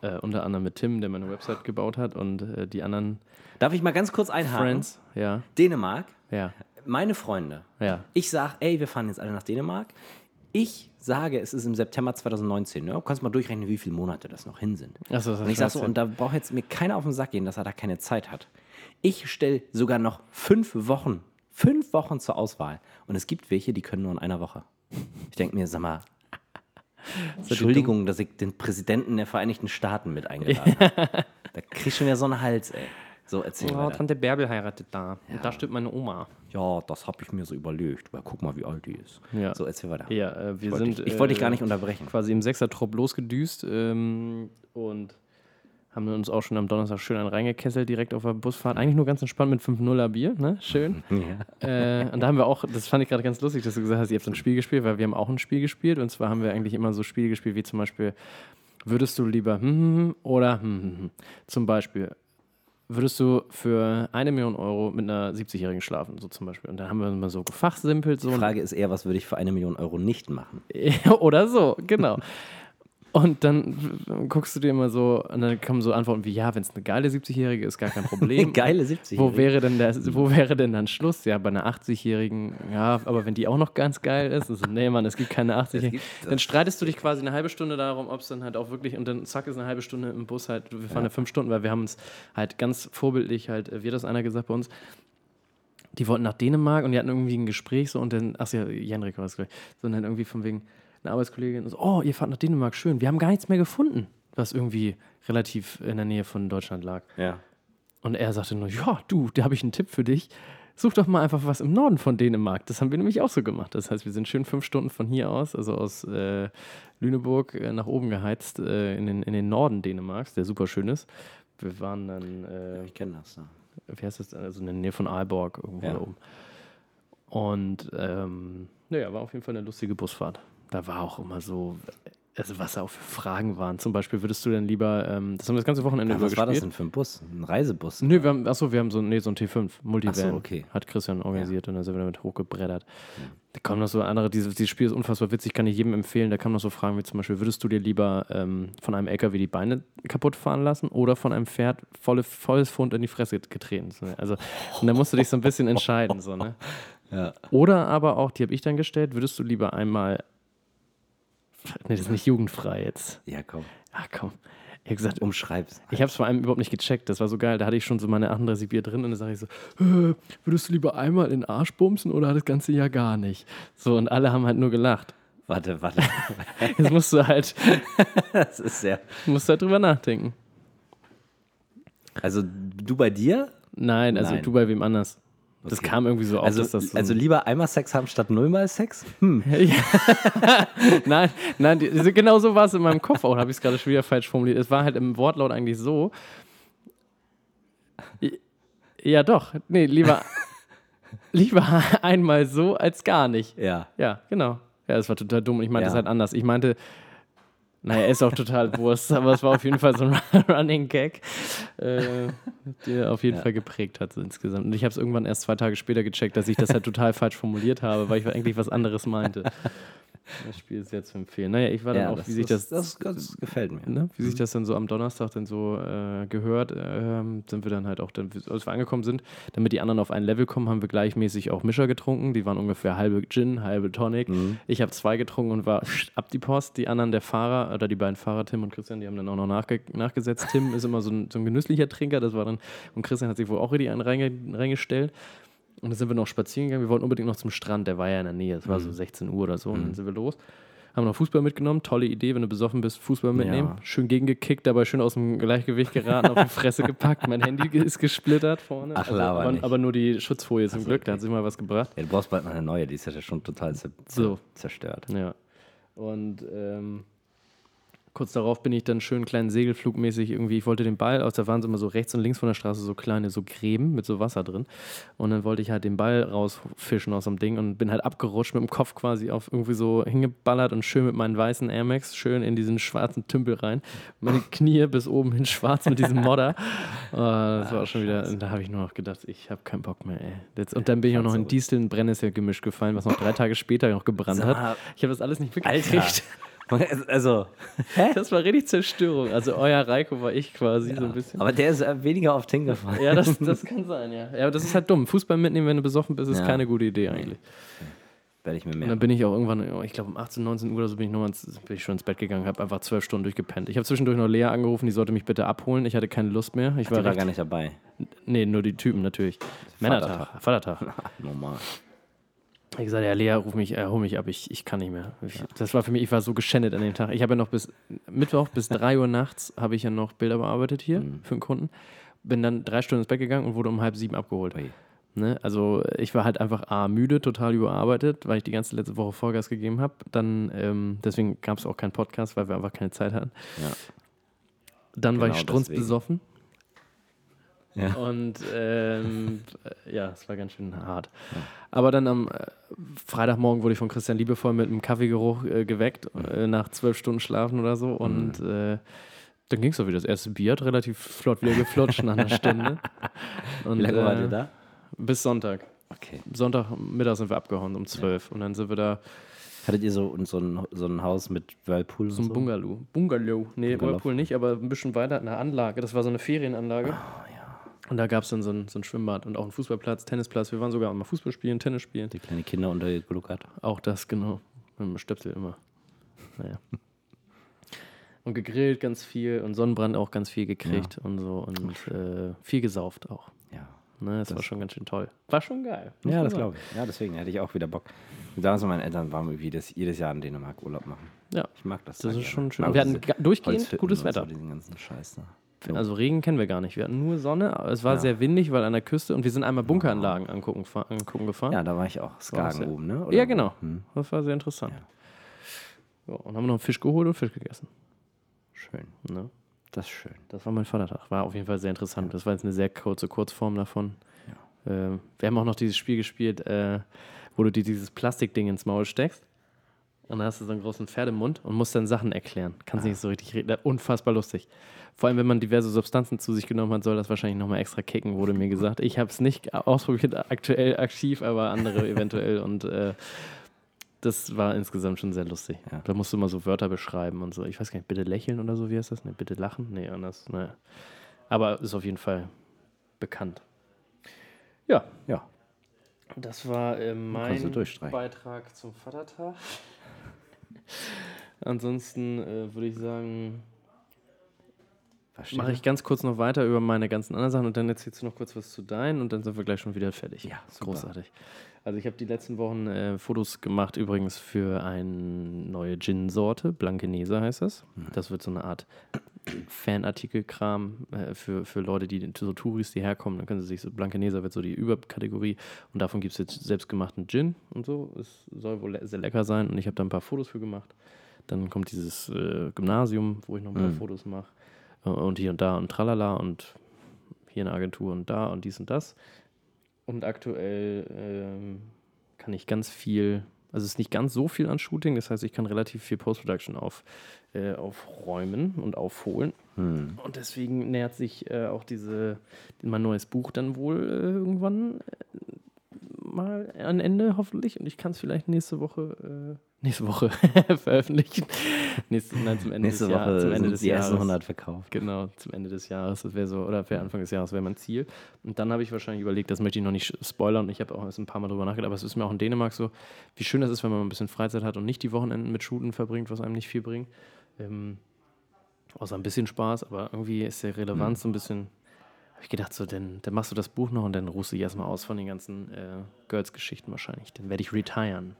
Äh, unter anderem mit Tim, der meine Website gebaut hat und äh, die anderen Darf ich mal ganz kurz einhaken? Friends. Ja, Dänemark, ja, meine Freunde. ja. Ich sag, ey, wir fahren jetzt alle nach Dänemark. Ich sage, es ist im September 2019. Ne? Du kannst mal durchrechnen, wie viele Monate das noch hin sind. Achso, das Und ich sag so, und da braucht jetzt mir keiner auf den Sack gehen, dass er da keine Zeit hat. Ich stelle sogar noch fünf Wochen, fünf Wochen zur Auswahl. Und es gibt welche, die können nur in einer Woche. Ich denke mir, sag mal, (laughs) Entschuldigung, dass ich den Präsidenten der Vereinigten Staaten mit (laughs) eingeladen habe. Da krieg ich schon wieder so einen Hals, ey. So, erzähl Oh. Tante Bärbel heiratet da. Und da stirbt meine Oma. Ja, das habe ich mir so überlegt. Aber guck mal, wie alt die ist. Ja. So, erzähl weiter. Ja, äh, wir Wollte sind. ich, ich wollte dich gar äh, nicht unterbrechen. quasi im Sechser-Trupp losgedüst ähm, und haben uns auch schon am Donnerstag schön einen reingekesselt direkt auf der Busfahrt. Eigentlich nur ganz entspannt mit 5-0er Bier, ne? Schön. (laughs) Ja. äh, und da haben wir auch, das fand ich gerade ganz lustig, dass du gesagt hast, ihr habt so ein Spiel gespielt, weil wir haben auch ein Spiel gespielt. Und zwar haben wir eigentlich immer so Spiele gespielt, wie zum Beispiel, würdest du lieber hm, hm, hm oder hm, hm, hm. Zum Beispiel, würdest du für eine Million Euro mit einer 70-Jährigen schlafen, so zum Beispiel. Und dann haben wir mal so gefachsimpelt. So Die Frage ist eher, was würde ich für eine Million Euro nicht machen? (laughs) Oder so, genau. Und dann guckst du dir immer so, und dann kommen so Antworten wie, ja, wenn es eine geile 70-Jährige ist, gar kein Problem. (laughs) Geile 70 Wo wäre, denn der, wo wäre denn dann Schluss? Ja, bei einer 80-Jährigen, ja, aber wenn die auch noch ganz geil ist, also, nee, Mann, es gibt keine 80-Jährigen. gibt das. Dann streitest du dich quasi eine halbe Stunde darum, ob es dann halt auch wirklich, und dann zack ist eine halbe Stunde im Bus halt, wir fahren ja, fünf Stunden, weil wir haben uns halt ganz vorbildlich halt, äh, wie hat das einer gesagt bei uns, die wollten nach Dänemark und die hatten irgendwie ein Gespräch so und dann, ach ja, Jenrik war es gleich, so und dann irgendwie von wegen eine Arbeitskollegin so, oh, ihr fahrt nach Dänemark, schön, wir haben gar nichts mehr gefunden, was irgendwie relativ in der Nähe von Deutschland lag. Ja. Und er sagte nur, ja, du, da habe ich einen Tipp für dich. Such doch mal einfach was im Norden von Dänemark. Das haben wir nämlich auch so gemacht. Das heißt, wir sind schön fünf Stunden von hier aus, also aus äh, Lüneburg, äh, nach oben geheizt äh, in, den, in den Norden Dänemarks, der super schön ist. Wir waren dann, äh, Ich kenne das. Ja. wie heißt das, also in der Nähe von Aalborg, irgendwo Ja. da oben. Und ähm, naja, war auf jeden Fall eine lustige Busfahrt. Da war auch immer so, also was da auch für Fragen waren. Zum Beispiel, würdest du denn lieber, ähm, das haben wir das ganze Wochenende Ja, was war das denn für ein Bus? Ein Reisebus? Nö, wir haben, achso, wir haben so, nee, so ein T5, Multivan. Ach so, okay. Hat Christian organisiert und da sind wir damit hochgebreddert. Da kommen noch so andere, dieses, dieses Spiel ist unfassbar witzig, kann ich jedem empfehlen. Da kamen noch so Fragen wie zum Beispiel, würdest du dir lieber ähm, von einem LKW die Beine kaputt fahren lassen oder von einem Pferd volle, volles Pfund in die Fresse getreten? So, Also, und da musst du dich so ein bisschen entscheiden. So, ne? (laughs) Ja. Oder aber auch, die habe ich dann gestellt, würdest du lieber einmal. Nee, das ist nicht jugendfrei jetzt. Ja, komm. Ach komm. Ich habe gesagt, Umschreib's. ich habe es vor allem überhaupt nicht gecheckt. Das war so geil. Da hatte ich schon so meine 38 Bier drin und dann sage ich so: Würdest du lieber einmal in den Arsch bumsen oder das ganze Jahr gar nicht? So, und alle haben halt nur gelacht. Warte, warte. (laughs) Jetzt musst du halt, (laughs) das ist sehr. musst du halt drüber nachdenken. Also, du bei dir? Nein, also Nein. du bei wem anders. Das Okay. kam irgendwie so auf, Also, dass das so also lieber einmal Sex haben statt nullmal Sex? Hm. (laughs) nein, nein, die, genau so war es in meinem Kopf auch. habe ich es gerade schon wieder falsch formuliert. Es war halt im Wortlaut eigentlich so. Ja, doch. Nee, lieber, (laughs) lieber einmal so als gar nicht. Ja. Ja, genau. Ja, das war total dumm. Ich meinte Ja. es halt anders. Ich meinte, naja, ist auch total (laughs) Wurst, aber es war auf jeden Fall so ein (laughs) Running Gag, äh, der auf jeden Ja. Fall geprägt hat so insgesamt. Und ich habe es irgendwann erst zwei Tage später gecheckt, dass ich das halt total falsch formuliert habe, weil ich eigentlich was anderes meinte. Das Spiel ist jetzt zu empfehlen. Naja, ich war dann ja auch, wie sich das, das, das gefällt mir. ne, wie sich das dann so am Donnerstag dann so äh, gehört, ähm, sind wir dann halt auch, dann, als wir angekommen sind, damit die anderen auf ein Level kommen, haben wir gleichmäßig auch Mischer getrunken. Die waren ungefähr halbe Gin, halbe Tonic. Mhm. Ich habe zwei getrunken und war ab die Post. Die anderen, der Fahrer, oder die beiden Fahrer, Tim und Christian, die haben dann auch noch nachge nachgesetzt. Tim ist immer so ein, so ein genüsslicher Trinker, das war dann, und Christian hat sich wohl auch richtig einen reinge reingestellt. Und dann sind wir noch spazieren gegangen. Wir wollten unbedingt noch zum Strand, der war ja in der Nähe. Es war Mhm. so 16 Uhr oder so. Und dann sind wir los. Haben noch Fußball mitgenommen. Tolle Idee, wenn du besoffen bist, Fußball mitnehmen. Ja. Schön gegengekickt, dabei schön aus dem Gleichgewicht geraten, auf die Fresse gepackt. Mein Handy (laughs) ist gesplittert vorne. Ach, laber aber, nicht. aber nur die Schutzfolie zum so, Glück, da hat sich mal was gebracht. Ja, du brauchst bald mal eine neue, die ist ja schon total zer So. zerstört. Ja. Und ähm, kurz darauf bin ich dann schön kleinen Segelflugmäßig irgendwie, ich wollte den Ball aus, da waren immer so rechts und links von der Straße so kleine so Gräben mit so Wasser drin. Und dann wollte ich halt den Ball rausfischen aus dem Ding und bin halt abgerutscht mit dem Kopf quasi auf irgendwie so hingeballert und schön mit meinen weißen Air Max schön in diesen schwarzen Tümpel rein. Meine (laughs) Knie bis oben hin schwarz mit diesem Modder. Äh, (laughs) das war schon wieder, und da habe ich nur noch gedacht, ich habe keinen Bock mehr, ey. Jetzt, und dann bin ich auch noch in Disteln ein Brennnesselgemisch gefallen, was noch drei Tage später noch gebrannt hat. Ich habe das alles nicht Alter. Also, (laughs) Das war richtig Zerstörung. Also euer Reiko war ich quasi so ein bisschen. aber der ist äh, weniger oft hingefallen. Ja, das, (laughs) das kann sein, ja. Ja, aber das ist halt dumm. Fußball mitnehmen, wenn du besoffen bist, ist Ja. keine gute Idee eigentlich. Werde ich mir Und mehr. dann bin ich auch irgendwann, oh, ich glaube um 18, 19 Uhr oder so bin ich, noch mal ins, bin ich schon ins Bett gegangen, habe einfach zwölf Stunden durchgepennt. Ich habe zwischendurch noch Lea angerufen, die sollte mich bitte abholen. Ich hatte keine Lust mehr. Ich Die war, war recht, gar nicht dabei. Nee, nur die Typen natürlich. Männertag, Vatertag. (laughs) Normal. Ich gesagt, ja, Lea, ruf mich, äh, hol mich ab, ich, ich kann nicht mehr. Ich, Das war für mich, ich war so geschändet an dem Tag. Ich habe ja noch bis Mittwoch bis (laughs) 3 Uhr nachts habe ich ja noch Bilder bearbeitet hier für einen Kunden. bin dann drei Stunden ins Bett gegangen und wurde um halb sieben abgeholt. Ui. Ne? Also ich war halt einfach A, müde, total überarbeitet, weil ich die ganze letzte Woche Vollgas gegeben habe. Dann, ähm, deswegen gab es auch keinen Podcast, weil wir einfach keine Zeit hatten. Ja. Dann war ich Genau strunzbesoffen. Ja. Und ähm, äh, (laughs) ja, es war ganz schön hart. Aber dann am äh, Freitagmorgen wurde ich von Christian Liebevoll mit einem Kaffeegeruch äh, geweckt, äh, nach zwölf Stunden Schlafen oder so. Und äh, dann ging es auch wieder. Das erste Bier hat relativ flott wieder geflutscht nach einer Stunde. (laughs) Und, Wie lange wart äh, ihr da? Bis Sonntag. Okay. Sonntagmittag sind wir abgehauen um zwölf. Und dann sind wir da Hattet ihr so, so, ein, so ein Haus mit Whirlpool so ein so? Bungalow. Bungalow. Nee, Bungalow. Whirlpool nicht, aber ein bisschen weiter eine Anlage. Das war so eine Ferienanlage. Ah, ja. Und da gab es dann so ein, so ein Schwimmbad und auch einen Fußballplatz, Tennisplatz. Wir waren sogar auch mal Fußball spielen, Tennis spielen. Die kleine Kinder untergluckert. Auch das, genau. Mit dem Stöpsel immer. Naja. Und gegrillt ganz viel und Sonnenbrand auch ganz viel gekriegt und so und äh, viel gesauft auch. Ja. Ne, das, war schon ganz schön toll. War schon geil. Ja, das glaube ich. Ja, deswegen hätte ich auch wieder Bock. Und damals mit meinen Eltern waren wir irgendwie das, jedes Jahr in Dänemark Urlaub machen. Ja, Ich mag das. das da ist gerne. schon schön. Wir hatten durchgehend gutes Wetter. So, diesen ganzen Scheiß da. Also Regen kennen wir gar nicht. Wir hatten nur Sonne, aber es war Ja. sehr windig, weil an der Küste und wir sind einmal Bunkeranlagen angucken, angucken gefahren. Ja, da war ich auch. Skagen sehr- oben, ne? Ja, genau. Hm, Das war sehr interessant. Ja. und haben noch einen Fisch geholt und Fisch gegessen. schön. Ne? Das ist schön. Das war mein Vatertag. War auf jeden Fall sehr interessant. Das war jetzt eine sehr kurze Kurzform davon. Ähm, wir haben auch noch dieses Spiel gespielt, äh, wo du dir dieses Plastikding ins Maul steckst. Und dann hast du so einen großen Pferdemund und musst dann Sachen erklären. Kannst nicht so richtig reden. Unfassbar lustig. Vor allem, wenn man diverse Substanzen zu sich genommen hat, soll das wahrscheinlich nochmal extra kicken, wurde mir gesagt. Ich habe es nicht ausprobiert, aktuell aktiv, aber andere (laughs) eventuell. Und äh, das war insgesamt schon sehr lustig. Ja. Da musst du mal so Wörter beschreiben und so. Ich weiß gar nicht, bitte lächeln oder so, wie heißt das? Ne, bitte lachen? Nee, anders. Ne. Aber ist auf jeden Fall bekannt. Ja, Ja. das war äh, du mein durchstreichen. Beitrag zum Vatertag. Ansonsten äh, würde ich sagen, mache ich ganz kurz noch weiter über meine ganzen anderen Sachen und dann erzählst du noch kurz was zu deinen und dann sind wir gleich schon wieder fertig. Ja, super. großartig. Also ich habe die letzten Wochen äh, Fotos gemacht, übrigens für eine neue Gin-Sorte, Blankenese heißt das. Mhm. Das wird so eine Art Fanartikelkram äh, für, für Leute, die so Touris, die herkommen. Dann können sie sich so, Blankenese wird so die Überkategorie und davon gibt es jetzt selbstgemachten Gin und so. Es soll wohl le sehr lecker sein und ich habe da ein paar Fotos für gemacht. Dann kommt dieses äh, Gymnasium, wo ich noch ein paar Mhm. Fotos mache. Äh, und hier und da und tralala und hier eine Agentur und da und dies und das. Und aktuell ähm, kann ich ganz viel, also es ist nicht ganz so viel an Shooting, das heißt, ich kann relativ viel Post-Production auf, äh, aufräumen und aufholen. Hm. Und deswegen nähert sich äh, auch diese, mein neues Buch dann wohl äh, irgendwann äh, mal ein Ende, hoffentlich. Und ich kann es vielleicht nächste Woche, äh, nächste Woche (laughs) veröffentlichen. nächste, nein, zum Ende Nächste des Woche Jahres. Zum Ende sind des die ersten Jahres. 100 verkauft. Genau, zum Ende des Jahres. Das wäre so, oder für Anfang des Jahres wäre mein Ziel. Und dann habe ich wahrscheinlich überlegt, das möchte ich noch nicht spoilern. Und ich habe auch erst ein paar Mal drüber nachgedacht, aber es ist mir auch in Dänemark so, wie schön das ist, wenn man ein bisschen Freizeit hat und nicht die Wochenenden mit Shooten verbringt, was einem nicht viel bringt. Ähm, außer ein bisschen Spaß, aber irgendwie ist der Relevanz so ein bisschen. Habe ich gedacht, so, dann, dann machst du das Buch noch und dann ruhst du dich erstmal aus von den ganzen äh, Girls-Geschichten wahrscheinlich. Dann werde ich retiren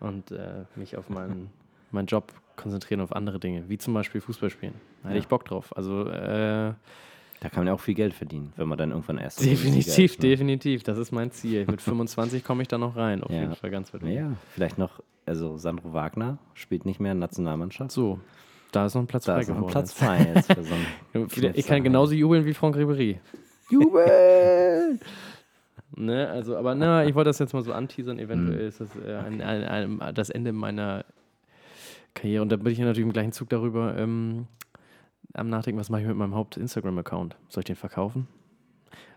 und äh, mich auf meinen, (laughs) meinen Job konzentrieren, auf andere Dinge, wie zum Beispiel Fußball spielen. Da hätte Ja. ich Bock drauf. Also äh, Da kann man ja auch viel Geld verdienen, wenn man dann irgendwann erst. definitiv, ist, ne? definitiv. Das ist mein Ziel. Mit 25 komme ich da noch rein, auf Ja. jeden Fall ganz weit. Ja, vielleicht noch, also Sandro Wagner spielt nicht mehr in der Nationalmannschaft. So, da ist noch ein Platz Da frei ist noch ein geworden. Platz frei jetzt für so einen (laughs) Ich kann genauso jubeln wie Franck Ribéry. Jubel! (laughs) Ne, also, aber na, ich wollte das jetzt mal so anteasern. Eventuell ist das äh, ein, ein, ein, das Ende meiner Karriere. Und da bin ich natürlich im gleichen Zug darüber ähm, am Nachdenken, was mache ich mit meinem Haupt-Instagram-Account? Soll ich den verkaufen?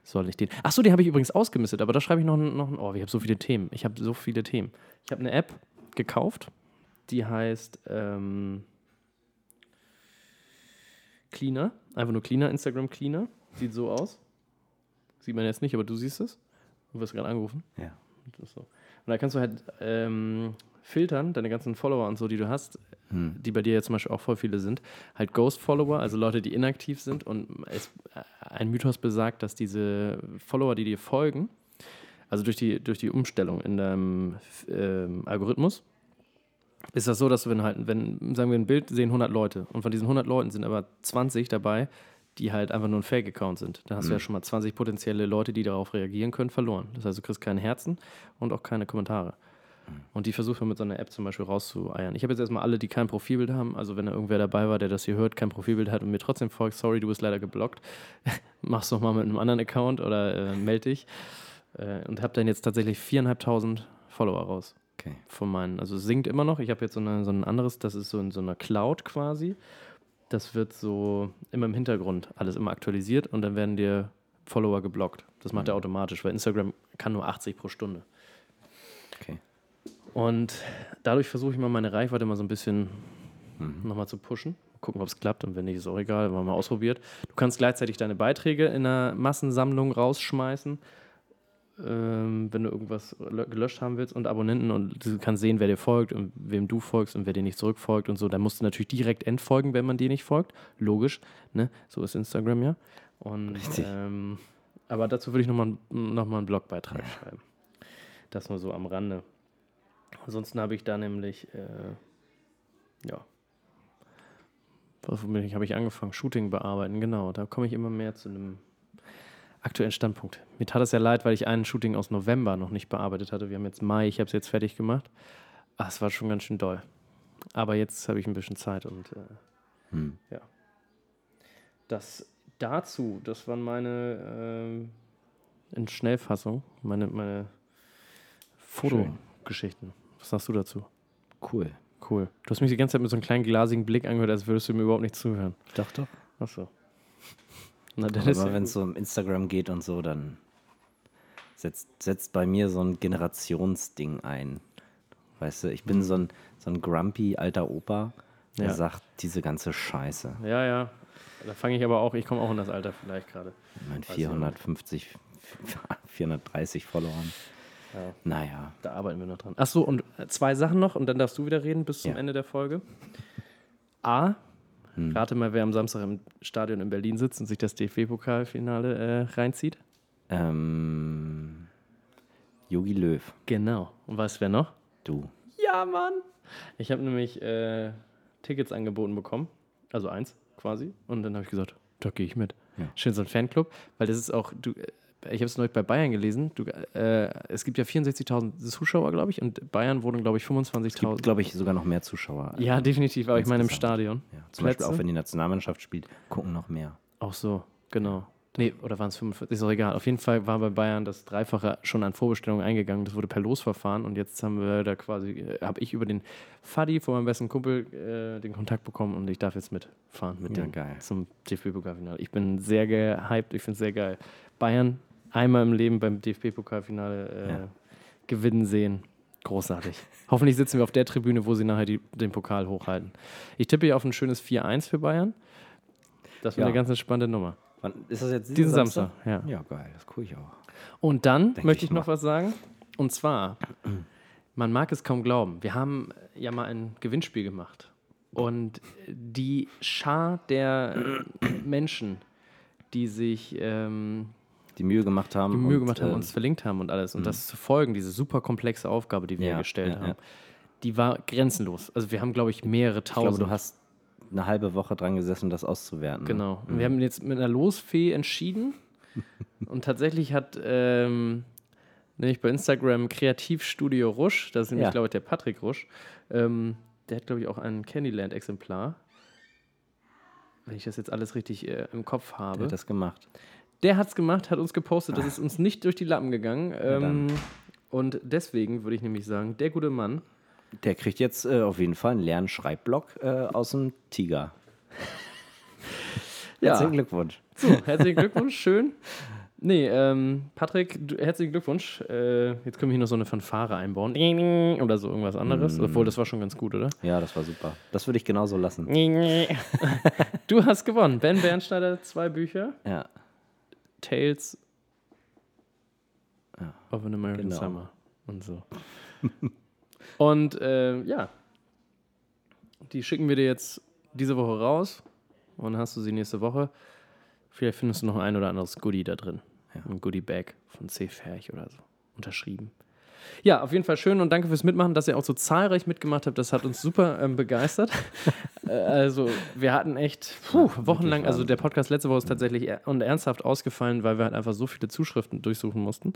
Soll ich den. Achso, den habe ich übrigens ausgemistet, aber da schreibe ich noch, ein- noch ein. Oh, ich habe so viele Themen. Ich habe so viele Themen. Ich habe eine App gekauft, die heißt ähm, Cleaner. Einfach nur Cleaner, Instagram Cleaner. Sieht so aus. Sieht man jetzt nicht, aber du siehst es. Du wirst gerade angerufen. Ja. So. Und da kannst du halt ähm, filtern, deine ganzen Follower und so, die du hast, Hm. die bei dir jetzt zum Beispiel auch voll viele sind, halt Ghost-Follower, also Leute, die inaktiv sind. Und es, äh, ein Mythos besagt, dass diese Follower, die dir folgen, also durch die, durch die Umstellung in deinem ähm, Algorithmus, ist das so, dass wenn halt, wenn, sagen wir, ein Bild sehen 100 Leute und von diesen 100 Leuten sind aber 20 dabei, die halt einfach nur ein Fake-Account sind. Da hast du ja schon mal 20 potenzielle Leute, die darauf reagieren können, verloren. Das heißt, du kriegst keine Herzen und auch keine Kommentare. Und die versucht man mit so einer App zum Beispiel rauszueiern. Ich habe jetzt erstmal alle, die kein Profilbild haben. Also wenn da irgendwer dabei war, der das hier hört, kein Profilbild hat und mir trotzdem folgt, sorry, du bist leider geblockt. (laughs) Mach's doch mal mit einem anderen Account oder äh, melde dich. Äh, und habe dann jetzt tatsächlich viereinhalbtausend Follower raus Okay. von meinen. Also es singt immer noch. Ich habe jetzt so, eine, so ein anderes, das ist so in so einer Cloud quasi. Das wird so immer im Hintergrund alles immer aktualisiert und dann werden dir Follower geblockt. Das macht er automatisch, weil Instagram kann nur 80 pro Stunde. Okay. Und dadurch versuche ich mal meine Reichweite mal so ein bisschen nochmal zu pushen. Mal gucken, ob es klappt und wenn nicht, ist auch egal, haben wir mal ausprobiert. Du kannst gleichzeitig deine Beiträge in einer Massensammlung rausschmeißen, ähm, wenn du irgendwas lö- gelöscht haben willst und Abonnenten und du kannst sehen, wer dir folgt und wem du folgst und wer dir nicht zurückfolgt und so. Dann musst du natürlich direkt entfolgen, wenn man dir nicht folgt. Logisch, ne? So ist Instagram ja. Und, Richtig. ähm, aber dazu würde ich nochmal noch mal einen Blogbeitrag schreiben. Das nur so am Rande. Ansonsten habe ich da nämlich, äh, ja, womit habe ich angefangen? Shooting bearbeiten, genau. Da komme ich immer mehr zu einem aktuellen Standpunkt. Mir tat es ja leid, weil ich einen Shooting aus November noch nicht bearbeitet hatte. Wir haben jetzt Mai, ich habe es jetzt fertig gemacht. Ah, es war schon ganz schön doll. Aber jetzt habe ich ein bisschen Zeit und äh, Hm. ja. Das dazu, das waren meine ähm, in Schnellfassung, meine, meine Fotogeschichten. Was sagst du dazu? Cool. Cool. Du hast mich die ganze Zeit mit so einem kleinen glasigen Blick angehört, als würdest du mir überhaupt nicht zuhören. Doch, doch. Achso. Na, dann Aber wenn es so um Instagram geht und so, dann setzt, setzt bei mir so ein Generationsding ein. Weißt du, ich bin so ein, so ein grumpy alter Opa, der Ja. sagt, diese ganze Scheiße. Ja, ja. Da fange ich aber auch, ich komme auch in das Alter vielleicht gerade. Mit ich nicht. 450, 430 Followern. Ja. Naja. Da arbeiten wir noch dran. Achso, und äh, zwei Sachen noch und dann darfst du wieder reden bis zum Ja. Ende der Folge. A, Hm. rate mal, wer am Samstag im Stadion in Berlin sitzt und sich das DFB-Pokalfinale äh, reinzieht. Ähm, Yogi Löw, Genau. Und weißt du, wer noch? du. Ja, Mann. Ich habe nämlich äh, Tickets angeboten bekommen. Also eins quasi. Und dann habe ich gesagt, da gehe ich mit. Ja. Schön so ein Fanclub, weil das ist auch, du, äh, ich habe es neulich bei Bayern gelesen, du, äh, es gibt ja 64.000 Zuschauer, glaube ich, und Bayern wurden, glaube ich, Es gibt, 25.000. glaube ich, sogar noch mehr Zuschauer. Ja, definitiv, aber ich meine im. Stadion. Ja, zum Beispiel Plätze? auch wenn die Nationalmannschaft spielt, gucken noch mehr. Auch so, genau. Nee, oder waren es 45? Ist auch egal. Auf jeden Fall war bei Bayern das Dreifache schon an Vorbestellungen eingegangen. Das wurde per Losverfahren und jetzt haben wir da quasi, äh, habe ich über den Fadi von meinem besten Kumpel äh, den Kontakt bekommen und ich darf jetzt mitfahren mit Ja, dem geil. zum DFB-Pokalfinale. Ich bin sehr gehypt, ich finde es sehr geil. Bayern einmal im Leben beim DFB-Pokalfinale äh, Ja. gewinnen sehen. Großartig. Hoffentlich sitzen wir auf der Tribüne, wo sie nachher die, den Pokal hochhalten. Ich tippe hier auf ein schönes 4-1 für Bayern. Das wird Ja. eine ganz entspannte Nummer. Wann, ist das jetzt Diesen Samstag, ja. Ja, geil, das gucke ich auch. Und dann Denk möchte ich ich noch was sagen. Und zwar, man mag es kaum glauben, wir haben ja mal ein Gewinnspiel gemacht. Und die Schar der Menschen, die sich ähm, Die Mühe gemacht haben. die Mühe und, gemacht haben, äh, uns verlinkt haben und alles, und das zu folgen, diese super komplexe Aufgabe, die wir Ja, gestellt ja, haben, ja. die war grenzenlos. Also wir haben, glaube ich, mehrere Ich glaube, tausend. du hast eine halbe Woche dran gesessen, das auszuwerten. Genau. Und wir haben jetzt mit einer Losfee entschieden. (laughs) und tatsächlich hat ähm, nämlich bei Instagram Kreativstudio Rusch, das ist nämlich, glaube ich, der Patrick Rusch, ähm, der hat, glaube ich, auch ein Candyland-Exemplar. Wenn ich das jetzt alles richtig äh, im Kopf Der habe. hat das gemacht. Der hat es gemacht, hat uns gepostet. Das ist uns nicht durch die Lappen gegangen. Ähm, und deswegen würde ich nämlich sagen, der gute Mann, Der kriegt jetzt äh, auf jeden Fall einen leeren Schreibblock äh, aus dem Tiger. Ja. Herzlichen Glückwunsch. So, herzlichen Glückwunsch, schön. Nee, ähm, Patrick, du, herzlichen Glückwunsch. Äh, jetzt können wir hier noch so eine Fanfare einbauen. Oder so irgendwas anderes. Obwohl, das war schon ganz gut, oder? Ja, das war super. Das würde ich genauso lassen. (laughs) du hast gewonnen. Ben Bernschneider, zwei Bücher. Ja. Tales of an American Genau. Summer und so. (laughs) und äh, ja, die schicken wir dir jetzt diese Woche raus und dann hast du sie nächste Woche. Vielleicht findest du noch ein oder anderes Goodie da drin. Ja. Ein Goodie-Bag von C. Ferch oder so. Unterschrieben. Ja, auf jeden Fall schön und danke fürs Mitmachen, dass ihr auch so zahlreich mitgemacht habt. Das hat uns super ähm, begeistert. (laughs) äh, also, wir hatten echt puh, wochenlang, also der Podcast letzte Woche ist tatsächlich er und ernsthaft ausgefallen, weil wir halt einfach so viele Zuschriften durchsuchen mussten.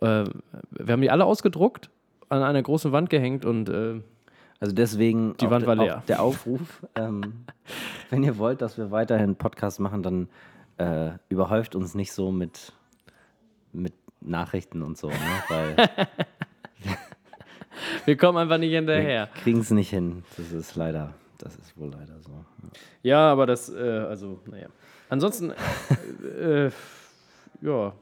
Äh, wir haben die alle ausgedruckt, an einer großen Wand gehängt und äh, Also deswegen Die Wand war leer. der Aufruf, ähm, (laughs) wenn ihr wollt, dass wir weiterhin Podcasts machen, dann äh, überhäuft uns nicht so mit, mit Nachrichten und so, ne? (laughs) weil (laughs) wir kommen einfach nicht hinterher. wir kriegen es nicht hin. Das ist leider, das ist wohl leider so. Ja, aber das, äh, also, naja. Ansonsten, äh, äh, ja.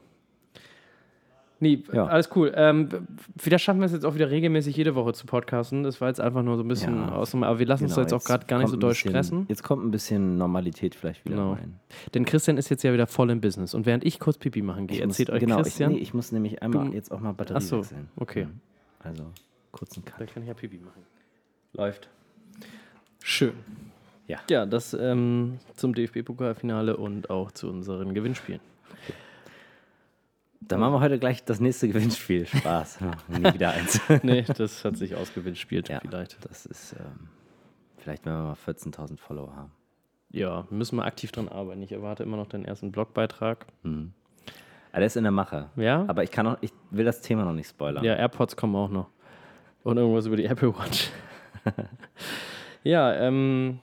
Nee, Ja. alles cool. Ähm, vielleicht schaffen wir es jetzt auch wieder regelmäßig jede Woche zu podcasten. Das war jetzt einfach nur so ein bisschen Ja. aus dem, aber wir lassen uns da Genau, jetzt auch gerade gar nicht so doll bisschen, stressen. Jetzt kommt ein bisschen Normalität vielleicht wieder Genau. rein. Denn Christian ist jetzt ja wieder voll im Business. Und während ich kurz Pipi machen gehe, muss- erzählt euch genau, Christian. Ich, nee, ich muss nämlich einmal Du- jetzt auch mal Batterie Ach so, wechseln. okay. Also kurzen da Cut. kann ich ja Pipi machen. Läuft. Schön. Ja. Ja, das ähm, zum DFB-Pokalfinale und auch zu unseren Gewinnspielen. Dann machen wir heute gleich das nächste Gewinnspiel. Spaß. (laughs) Nie wieder eins. nee, das hat sich ausgewinnspielt Ja, vielleicht. das ist ähm, vielleicht, wenn wir mal 14.000 Follower haben. Ja, müssen wir aktiv dran arbeiten. Ich erwarte immer noch den ersten Blogbeitrag. Aber der ist in der Mache. Ja? Aber ich kann auch, ich will das Thema noch nicht spoilern. Ja, AirPods kommen auch noch. Und irgendwas über die Apple Watch. (laughs) ja, ähm,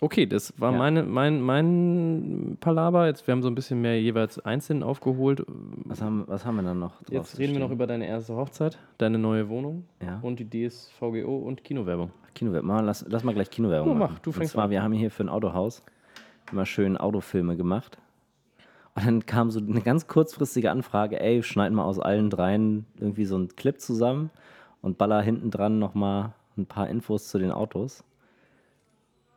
okay, das war Ja. meine, mein, mein Palaber. Jetzt, wir haben so ein bisschen mehr jeweils einzeln aufgeholt. Was, haben, was haben wir dann noch? drauf Jetzt reden wir noch über deine erste Hochzeit, deine neue Wohnung Ja. und die DSVGO und Kinowerbung. Kinowerbung. Mal, lass, lass mal gleich Kinowerbung Oh, mach, machen. du fängst Und zwar, an. wir haben hier für ein Autohaus immer schön Autofilme gemacht. Und dann kam so eine ganz kurzfristige Anfrage, ey, schneid mal aus allen dreien irgendwie so einen Clip zusammen und baller hinten dran nochmal ein paar Infos zu den Autos.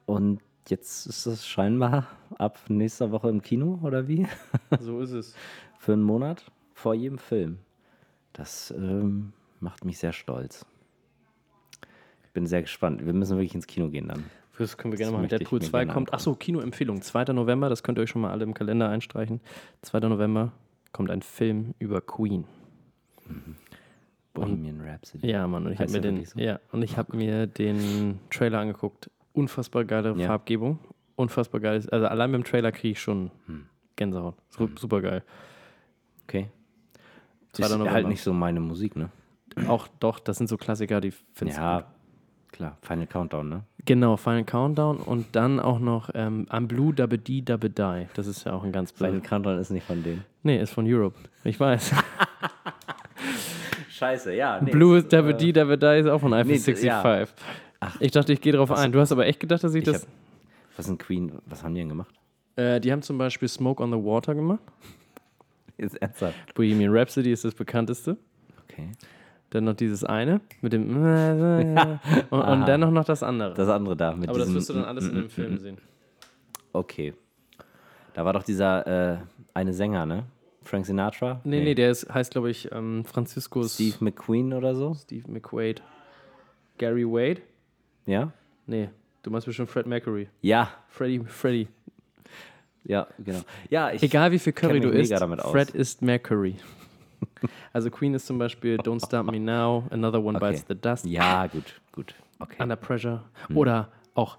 Und jetzt ist es scheinbar ab nächster Woche im Kino, oder wie? (laughs) So ist es. Für einen Monat vor jedem Film. Das ähm, macht mich sehr stolz. Ich bin sehr gespannt. Wir müssen wirklich ins Kino gehen dann. Das können wir gerne Das machen. Deadpool mir 2 gerne kommt. Achso, Kinoempfehlung. 2. November, das könnt ihr euch schon mal alle im Kalender einstreichen. 2. November kommt ein Film über Queen. Bohemian Rhapsody. Ja, Mann, und ich habe mir den, so? ja, und ich habe mir den Trailer angeguckt. Unfassbar geile Ja. Farbgebung. Unfassbar geil. Also allein beim Trailer kriege ich schon Hm. Gänsehaut. Su- Super geil. Okay. 2. Ist halt nicht so meine Musik, ne? Auch doch, das sind so Klassiker, die findest du Ja, klar. Final Countdown, ne? Genau, Final Countdown und dann auch noch ähm, I'm Blue Dabbe Dee Dabbe Die. Das ist ja auch ein ganz Final. Countdown ist nicht von denen. Nee, ist von Europe. Ich weiß. (laughs) Scheiße, ja. Nee, Blue ist, Dabbe äh, Dee Dabbe Die ist auch von nee, IP65. ja. Ich dachte, ich gehe drauf ein. Du hast aber echt gedacht, dass ich, Ich das. hab, was sind Queen? Was haben die denn gemacht? Äh, die haben zum Beispiel Smoke on the Water gemacht. (laughs) Jetzt ernsthaft. Bohemian Rhapsody ist das bekannteste. Okay. Dann noch dieses eine mit dem. (laughs) und, und dann noch, das andere. Das andere da mit aber das wirst du dann alles in dem Film sehen. Okay. Da war doch dieser äh, eine Sänger, ne? Frank Sinatra? Nee, nee, der ist, heißt, glaube ich, ähm, Franziskus Steve McQueen oder so? Steve McQuaid. Gary Wade? Ja? Nee, du meinst bestimmt Fred Mercury. Ja, Freddy, Freddy. ja, genau. Ja, ich, Egal wie viel Curry du isst. Fred ist Mercury. (laughs) also Queen ist zum Beispiel Don't Stop Me Now, Another One Okay. Bites the Dust, Ja, gut, gut. Okay. Under Pressure Hm. oder auch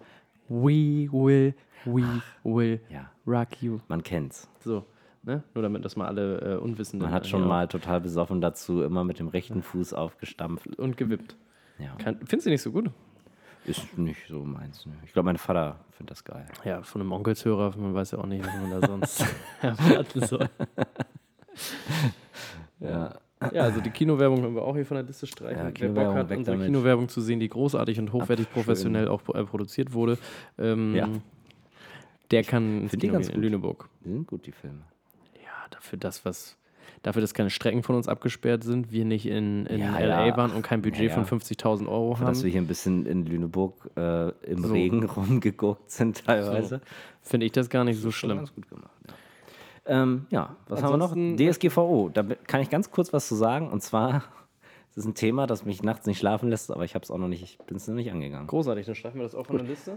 We Will, We Will Ja, Rock You. man kennt's. So, ne? Nur damit das mal alle äh, Unwissenden Man hat schon hier mal total besoffen dazu immer mit dem rechten Fuß aufgestampft. Und gewippt. Ja. Kann, findest du nicht so gut? Ist nicht so meins. Ne? Ich glaube, mein Vater findet das geil. Ja, von einem Onkelshörer, man weiß ja auch nicht, was man da sonst (laughs) (laughs) erwarten soll. Ja. Ja, also die Kinowerbung können wir auch hier von der Liste streichen. Ja, Wer Bock hat, unsere damit. Kinowerbung zu sehen, die großartig und hochwertig Ach, professionell auch äh, produziert wurde, ähm, Ja. der kann ins Kino ganz gehen in. Lüneburg. Die sind gut, die Filme. Ja, dafür das, was dafür, dass keine Strecken von uns abgesperrt sind, wir nicht in, in Ja, LA ja. waren und kein Budget Ja, von 50.000 Euro Für dass wir haben, hier ein bisschen in Lüneburg äh, im So. Regen (laughs) rumgeguckt sind teilweise. finde ich das gar nicht so Schon schlimm. ganz gut gemacht. Ja, ähm, ja was haben wir noch? Ansonsten- DSGVO. Da kann ich ganz kurz was zu sagen. Und zwar, (laughs) es ist ein Thema, das mich nachts nicht schlafen lässt, aber ich habe es auch noch nicht, ich bin es noch nicht angegangen. Großartig, dann streichen wir das auch von der Liste.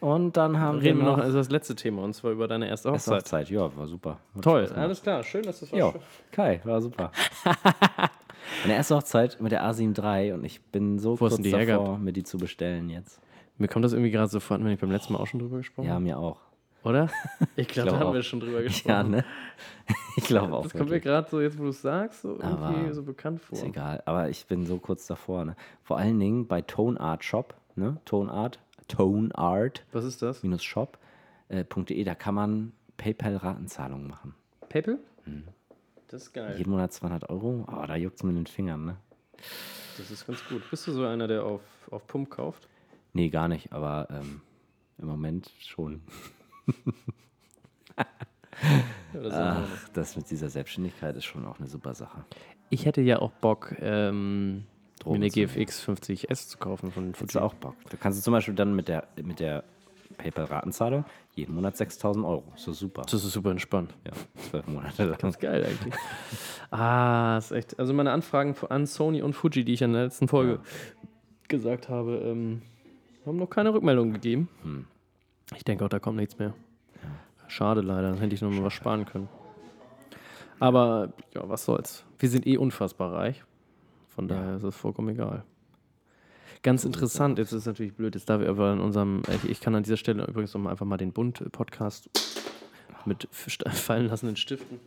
Und dann haben Reden wir wir noch, noch also das letzte Thema, und zwar über deine erste Erste Hochzeit. Hochzeit. Ja, war super. Hat Toll, alles klar, schön, dass das war. Ja, Kai, war super. (laughs) Meine erste Hochzeit mit der A7 III und ich bin so Wo kurz du die davor, hergehabt? mir die zu bestellen jetzt. Mir kommt das irgendwie gerade so vor, wenn ich beim letzten Mal auch schon drüber gesprochen Ja, mir auch. Oder? (laughs) Ich glaube, glaub da haben auch. wir schon drüber gesprochen. Ja, ne? (laughs) Ich glaube auch. Das kommt mir wirklich. gerade so, jetzt wo du es sagst, so irgendwie Aber so bekannt vor. Ist egal, aber ich bin so kurz davor. Ne? Vor allen Dingen bei Tone Art Shop, ne? Tone Art, Tone Art Was ist das? minus shop äh, .de, da kann man PayPal-Ratenzahlungen machen. PayPal? Das ist geil. Jeden Monat 200 Euro, oh, da juckt es mit den Fingern, ne? Das ist ganz gut. Bist du so einer, der auf, auf Pump kauft? Nee, gar nicht, aber ähm, im Moment schon. (laughs) Ach, das mit dieser Selbstständigkeit ist schon auch eine super Sache. Ich hätte ja auch Bock, ähm, mir Drogen eine zu nehmen. GFX 50S zu kaufen von Fuji. auch Bock. Da kannst du zum Beispiel dann mit der, mit der PayPal-Ratenzahlung jeden Monat 6000 Euro. So super. Das ist super entspannt. Ja, zwölf Monate lang. (laughs) Ganz geil eigentlich. ah, ist echt. Also meine Anfragen an Sony und Fuji, die ich in der letzten Folge gesagt habe, ähm, haben noch keine Rückmeldung gegeben. Hm. Ich denke auch, da kommt nichts mehr. Schade leider, dann hätte ich noch mal was sparen können. Aber ja, was soll's. Wir sind eh unfassbar reich. Von daher ist es vollkommen egal. Ganz interessant, jetzt ist es natürlich blöd, jetzt darf ich aber in unserem, ich, ich kann an dieser Stelle übrigens noch mal einfach mal den Bund-Podcast mit (laughs) fallen lassenden Stiften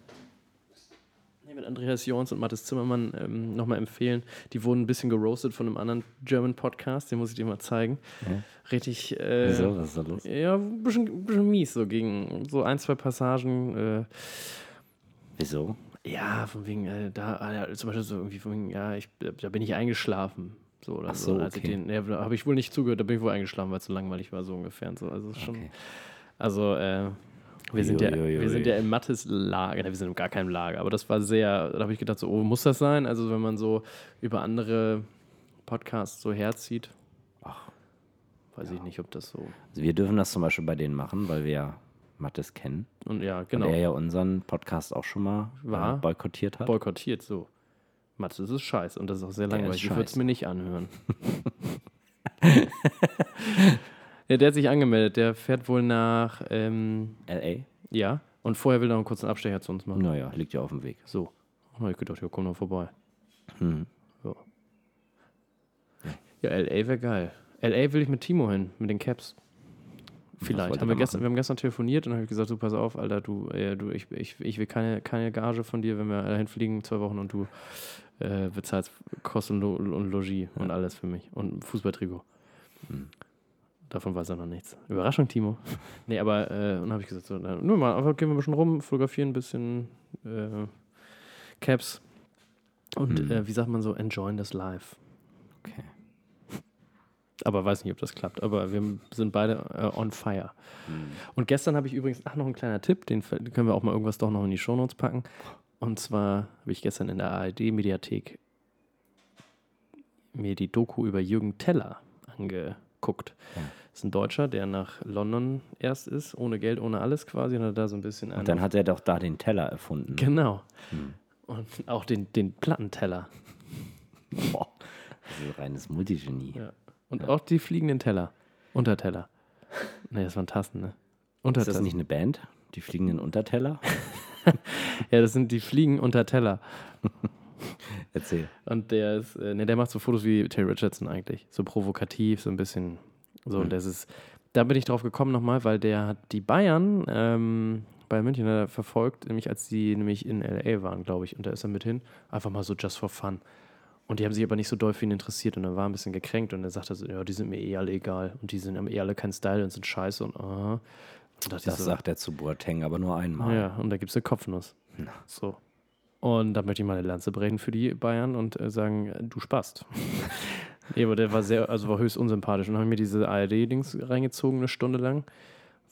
mit Andreas Jorns und Mathis Zimmermann ähm, nochmal empfehlen. Die wurden ein bisschen geroastet von einem anderen German Podcast, den muss ich dir mal zeigen. Ja. Richtig, äh, Wieso? Was ist da los? ja, ein bisschen, bisschen mies, so gegen so ein, zwei Passagen. Äh, Wieso? Ja, von wegen, äh, da, ja, zum Beispiel so irgendwie von wegen, ja, ich, da bin ich eingeschlafen. So, oder Ach so, ich okay. den, ja, da habe ich wohl nicht zugehört, da bin ich wohl eingeschlafen, weil es so langweilig war, so ungefähr. Und so. Also, schon, Okay. also äh, wir, sind ja, Uiuiui. wir sind ja im Mattes Lager, wir sind in gar keinem Lager, aber das war sehr, da habe ich gedacht, so, oh, muss das sein? Also, wenn man so über andere Podcasts so herzieht, Ach, weiß ich nicht, ob das so. also wir dürfen das zum Beispiel bei denen machen, weil wir ja Mattes kennen. Und ja, genau. er ja unseren Podcast auch schon mal War. äh, boykottiert hat. boykottiert so. Das ist scheiße und das ist auch sehr Der langweilig. Ich würde es mir nicht anhören. (laughs) (laughs) ja, der hat sich angemeldet. Der fährt wohl nach, ähm, LA? ja, und vorher will er noch einen kurzen Abstecher zu uns machen. Naja, liegt ja auf dem Weg. So. Hab ich gedacht, ja, komm noch vorbei. Hm. Ja, ja LA wäre geil. LA will ich mit Timo hin, mit den Caps. Vielleicht. Haben wir, gestern, wir haben gestern telefoniert und habe ich gesagt, du pass auf, Alter, du, äh, du ich, ich, ich will keine, keine Gage von dir, wenn wir dahin fliegen, zwei Wochen und du äh, bezahlst Kosten und, Lo und Logis und alles für mich und ein Fußballtrikot. Hm. Davon weiß er noch nichts. Überraschung, Timo. (laughs) nee, aber äh, und dann habe ich gesagt, so, na, nur mal, einfach gehen wir ein bisschen rum, fotografieren ein bisschen äh, Caps und Hm. äh, wie sagt man so, enjoyen das live. Okay. Aber weiß nicht, ob das klappt. Aber wir sind beide äh, on fire. Hm. Und gestern habe ich übrigens, ach, noch ein kleiner Tipp, den können wir auch mal irgendwas doch noch in die Shownotes packen. Und zwar habe ich gestern in der ARD-Mediathek mir die Doku über Jürgen Teller angeguckt. Ja. Das ist ein Deutscher, der nach London erst ist, ohne Geld, ohne alles quasi. Und hat da so ein bisschen Und dann hat er doch da den Teller erfunden. Genau. Hm. Und auch den, den Plattenteller. Boah. Also reines Multigenie. Ja. Und auch die fliegenden Teller. Unterteller. Nee, das waren Tassen, ne? Ist Untertassen. das nicht eine Band? Die fliegenden Unterteller? (laughs) Ja, das sind die Fliegen unter Teller. (laughs) Erzähl. Und der ist, äh, ne, der macht so Fotos wie Terry Richardson eigentlich. So provokativ, so ein bisschen. So, Mhm. und das ist, da bin ich drauf gekommen nochmal, weil der hat die Bayern ähm, bei München er verfolgt, nämlich als die nämlich in LA waren, glaube ich. Und da ist er mit hin. Einfach mal so just for fun. Und die haben sich aber nicht so doll für ihn interessiert und er war ein bisschen gekränkt und er sagte so, ja, die sind mir eh alle egal und die sind, haben eh alle keinen Style und sind scheiße und aha. Und Das so, sagt er zu Boateng, aber nur einmal. ja, und da gibt es eine Kopfnuss. So. Und da möchte ich mal eine Lanze brechen für die Bayern und äh, sagen, du spast. (laughs) nee, aber der war sehr, also war höchst unsympathisch. Und dann habe ich mir diese ARD-Dings reingezogen, eine Stunde lang.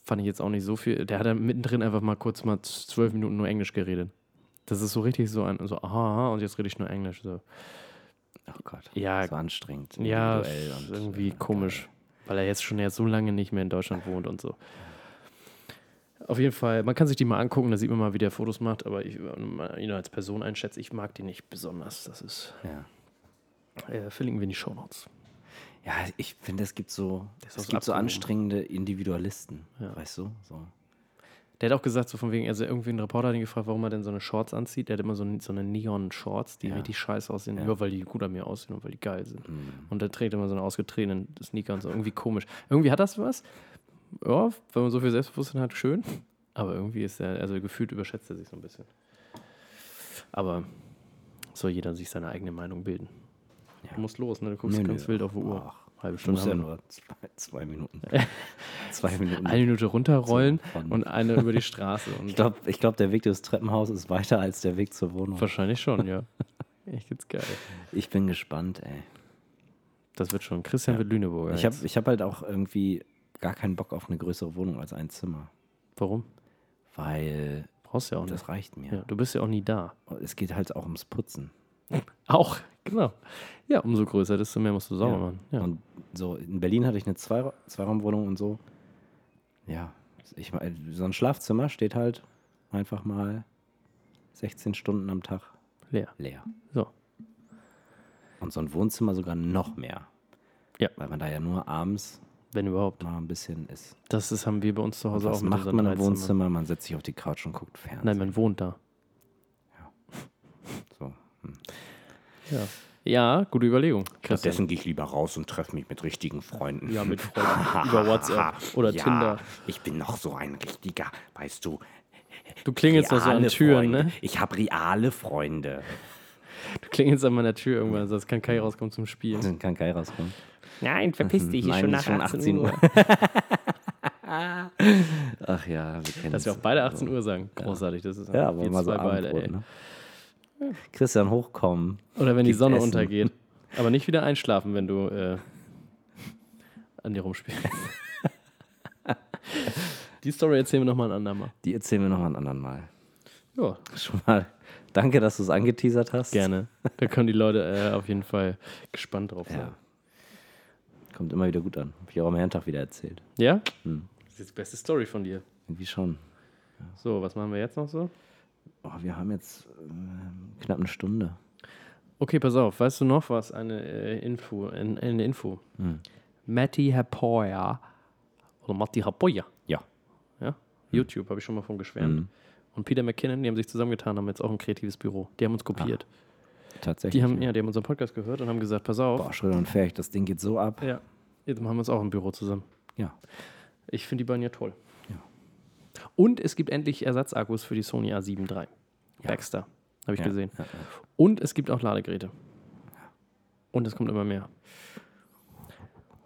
Fand ich jetzt auch nicht so viel. Der hat dann mittendrin einfach mal kurz mal zwölf Minuten nur Englisch geredet. Das ist so richtig so ein, so, aha, aha, und jetzt rede ich nur Englisch. So. Oh Gott. Ja, war anstrengend. Ja, irgendwie äh, komisch, weil er jetzt schon jetzt so lange nicht mehr in Deutschland wohnt und so. Auf jeden Fall, man kann sich die mal angucken, da sieht man mal, wie der Fotos macht, aber ich, wenn man ihn als Person einschätze, ich mag die nicht besonders. Das ist, Ja. äh, verlinken wir in die Shownotes. Ja, ich finde, es gibt so, es gibt so anstrengende Individualisten, Ja. weißt du? So. Der hat auch gesagt, so von wegen, also irgendwie ein Reporter hat ihn gefragt, warum er denn so eine Shorts anzieht. Der hat immer so, so eine Neon-Shorts, die Ja. richtig scheiße aussehen, Ja. nur weil die gut an mir aussehen und weil die geil sind. Mhm. Und der trägt immer so eine ausgetretenen Sneaker und so. Irgendwie komisch. Irgendwie hat das was. Ja, wenn man so viel Selbstbewusstsein hat, schön. Aber irgendwie ist er, also gefühlt überschätzt er sich so ein bisschen. Aber soll jeder sich seine eigene Meinung bilden. Ja. Du musst los, ne? Du guckst Nö, ganz nö. wild auf die Uhr. Ach, Halbe Stunde haben wir. nur zwei, zwei Minuten. (laughs) zwei Minuten. Eine Minute runterrollen und eine über die Straße. Ich glaube, ich glaub, der Weg durchs Treppenhaus ist weiter als der Weg zur Wohnung. wahrscheinlich schon, ja. (laughs) Echt jetzt geil. Ich bin gespannt, ey. Das wird schon. Christian Ja. wird Lüneburger. Ich habe ich hab halt auch irgendwie gar keinen Bock auf eine größere Wohnung als ein Zimmer. Warum? Weil Brauchst ja auch nicht. das reicht mir. Ja, du bist ja auch nie da. Es geht halt auch ums Putzen. (laughs) Auch, genau. Ja, umso größer, desto mehr musst du sauber Ja. machen. Ja. Und so in Berlin hatte ich eine Zwei Zweiraumwohnung und so. Ja, ich mein, so ein Schlafzimmer steht halt einfach mal 16 Stunden am Tag Leer. leer. So. Und so ein Wohnzimmer sogar noch mehr. Ja. Weil man da ja nur abends Wenn überhaupt. mal ein bisschen ist. Das ist, haben wir bei uns zu Hause was auch mit macht man im. Wohnzimmer? Man setzt sich auf die Couch und guckt Fernsehen. Nein, man wohnt da. Ja. Ja, gute Überlegung. Stattdessen gehe ich lieber raus und treffe mich mit richtigen Freunden. Ja, mit Freunden (laughs) über WhatsApp oder ja, Tinder. Ich bin noch so ein richtiger, weißt du, Du klingelst noch so an Türen, Freunde. ne? Ich habe reale Freunde. Du klingelst an meiner Tür irgendwann, sonst kann Kai rauskommen zum Spielen. Dann kann Kai rauskommen. Nein, verpiss dich, Nein, ist schon 18 Uhr. (laughs) Ach ja, wir kennen Dass wir auch beide 18 Uhr sagen. Großartig, das ist Ja, aber wir mal so zwei beide, Abendbrot, ey. ne? Christian, hochkommen. Oder wenn die Sonne Essen? untergeht. Aber nicht wieder einschlafen, wenn du äh, an dir rumspielst. (laughs) die Story erzählen wir nochmal ein andermal. Die erzählen wir noch mal ein anderen Mal. Ja, Schon mal danke, dass du es angeteasert hast. gerne. Da können die Leute äh, auf jeden Fall gespannt drauf sein. Ja. Kommt immer wieder gut an. Hab ich auch am Herrentag wieder erzählt. Ja? Hm. Das ist die beste Story von dir. Irgendwie schon. So, was machen wir jetzt noch so? Oh, wir haben jetzt ähm, knapp eine Stunde. Okay, pass auf. Weißt du noch was? Eine äh, Info. Ein, eine Info. Hm. Matti Hapoya. Oder Matti Hapoya. Ja. Ja? YouTube habe ich schon mal von geschwärmt. Mhm. Und Peter McKinnon, die haben sich zusammengetan, haben jetzt auch ein kreatives Büro. Die haben uns kopiert. Tatsächlich. Die haben, ja, die haben unseren Podcast gehört und haben gesagt, pass auf. Boah, Schröder und Ferch, das Ding geht so ab. Ja. Jetzt machen wir uns auch ein Büro zusammen. Ja. Ich finde die beiden ja toll. Ja. Und es gibt endlich Ersatzakkus für die Sony A7 III. Baxter. Habe ich ja. gesehen. Ja, ja. Und es gibt auch Ladegeräte. Und es kommt immer mehr.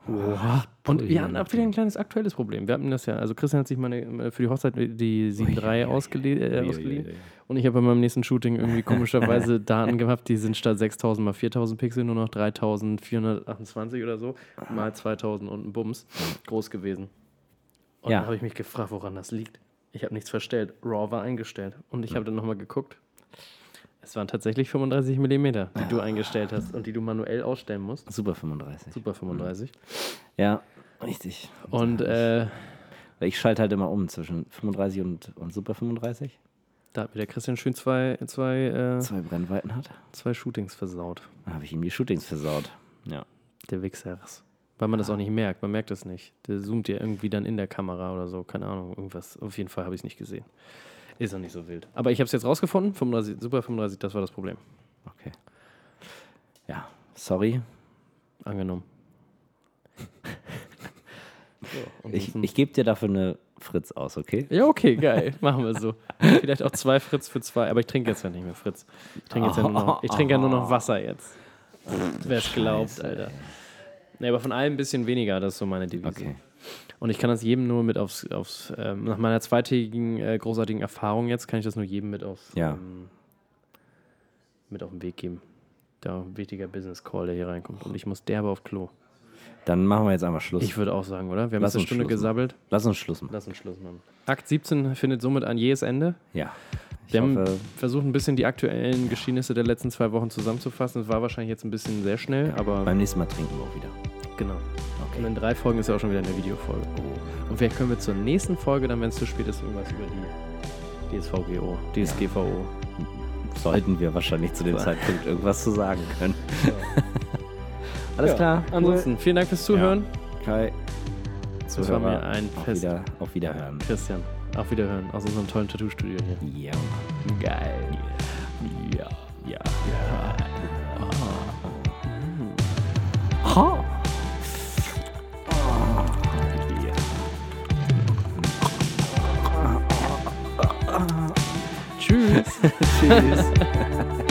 Und wir hatten auch wieder ein kleines aktuelles Problem. Wir hatten das ja, also Christian hat sich meine, für die Hochzeit die 7.3 ausgelie äh, ausgeliehen. Und ich habe bei meinem nächsten Shooting irgendwie (laughs) komischerweise Daten gehabt, die sind statt 6000 mal 4000 Pixel nur noch 3428 oder so, mal 2000 und ein Bums groß gewesen. Und Ja. dann habe ich mich gefragt, woran das liegt. Ich habe nichts verstellt. RAW war eingestellt. Und ich habe dann nochmal geguckt. Es waren tatsächlich 35 mm, die du eingestellt hast und die du manuell ausstellen musst. Super 35. Super 35. Ja, richtig. Und äh, ich schalte halt immer um zwischen 35 und, und Super 35. da hat mir der Christian schön zwei, zwei, äh, Zwei Brennweiten hat. zwei Shootings versaut. Dann habe ich ihm die Shootings versaut. Ja. Der Wichsers. Weil man das auch nicht merkt. Man merkt das nicht. Der zoomt ja irgendwie dann in der Kamera oder so. Keine Ahnung, irgendwas. Auf jeden Fall habe ich es nicht gesehen. Ist auch nicht so wild. Aber ich habe es jetzt rausgefunden. 35, Super 35, das war das Problem. Okay. Ja, sorry. Angenommen. (laughs) so, Ich, ich gebe dir dafür eine Fritz aus, okay? ja, okay, geil. (laughs) Machen wir so. Vielleicht auch zwei Fritz für zwei. Aber ich trinke jetzt ja nicht mehr Fritz. Ich trinke jetzt ja nur noch, ich trinke ja nur noch Wasser jetzt. Wer es glaubt, Alter. Nee, aber von allem ein bisschen weniger, das ist so meine Devise. Okay. Und ich kann das jedem nur mit aufs, aufs ähm, nach meiner zweitägigen äh, großartigen Erfahrung jetzt, kann ich das nur jedem mit aufs, Ja. ähm, mit auf den Weg geben. Der wichtiger Business Call, der hier reinkommt. Und ich muss derbe auf Klo. Dann machen wir jetzt einfach Schluss. Ich würde auch sagen, oder? Wir haben Lass jetzt eine Stunde Schluss machen. gesabbelt. Lass uns Schluss machen. Lass uns Schluss machen. Akt 17 findet somit ein jähes Ende. Ja. Wir haben hoffe, versucht, ein bisschen die aktuellen Geschehnisse der letzten zwei Wochen zusammenzufassen. Es war wahrscheinlich jetzt ein bisschen sehr schnell, aber beim nächsten Mal trinken wir auch wieder. genau. Okay. Und in drei Folgen ist ja auch schon wieder eine Videofolge. Und vielleicht können wir zur nächsten Folge, dann wenn es zu spät ist, irgendwas über die DSVGO, DSGVO. Sollten wir wahrscheinlich zu dem Zeitpunkt irgendwas zu sagen können. Alles Ja, klar. Ansonsten, vielen Dank fürs Zuhören. Kai. Das war mir ein auf, Fest. wieder, auf Wiederhören. Christian. Auf Wiederhören aus unserem tollen Tattoo-Studio hier. Ja, geil. Ja, ja. Ja. Ha! Tschüss. (laughs) Tschüss. (laughs)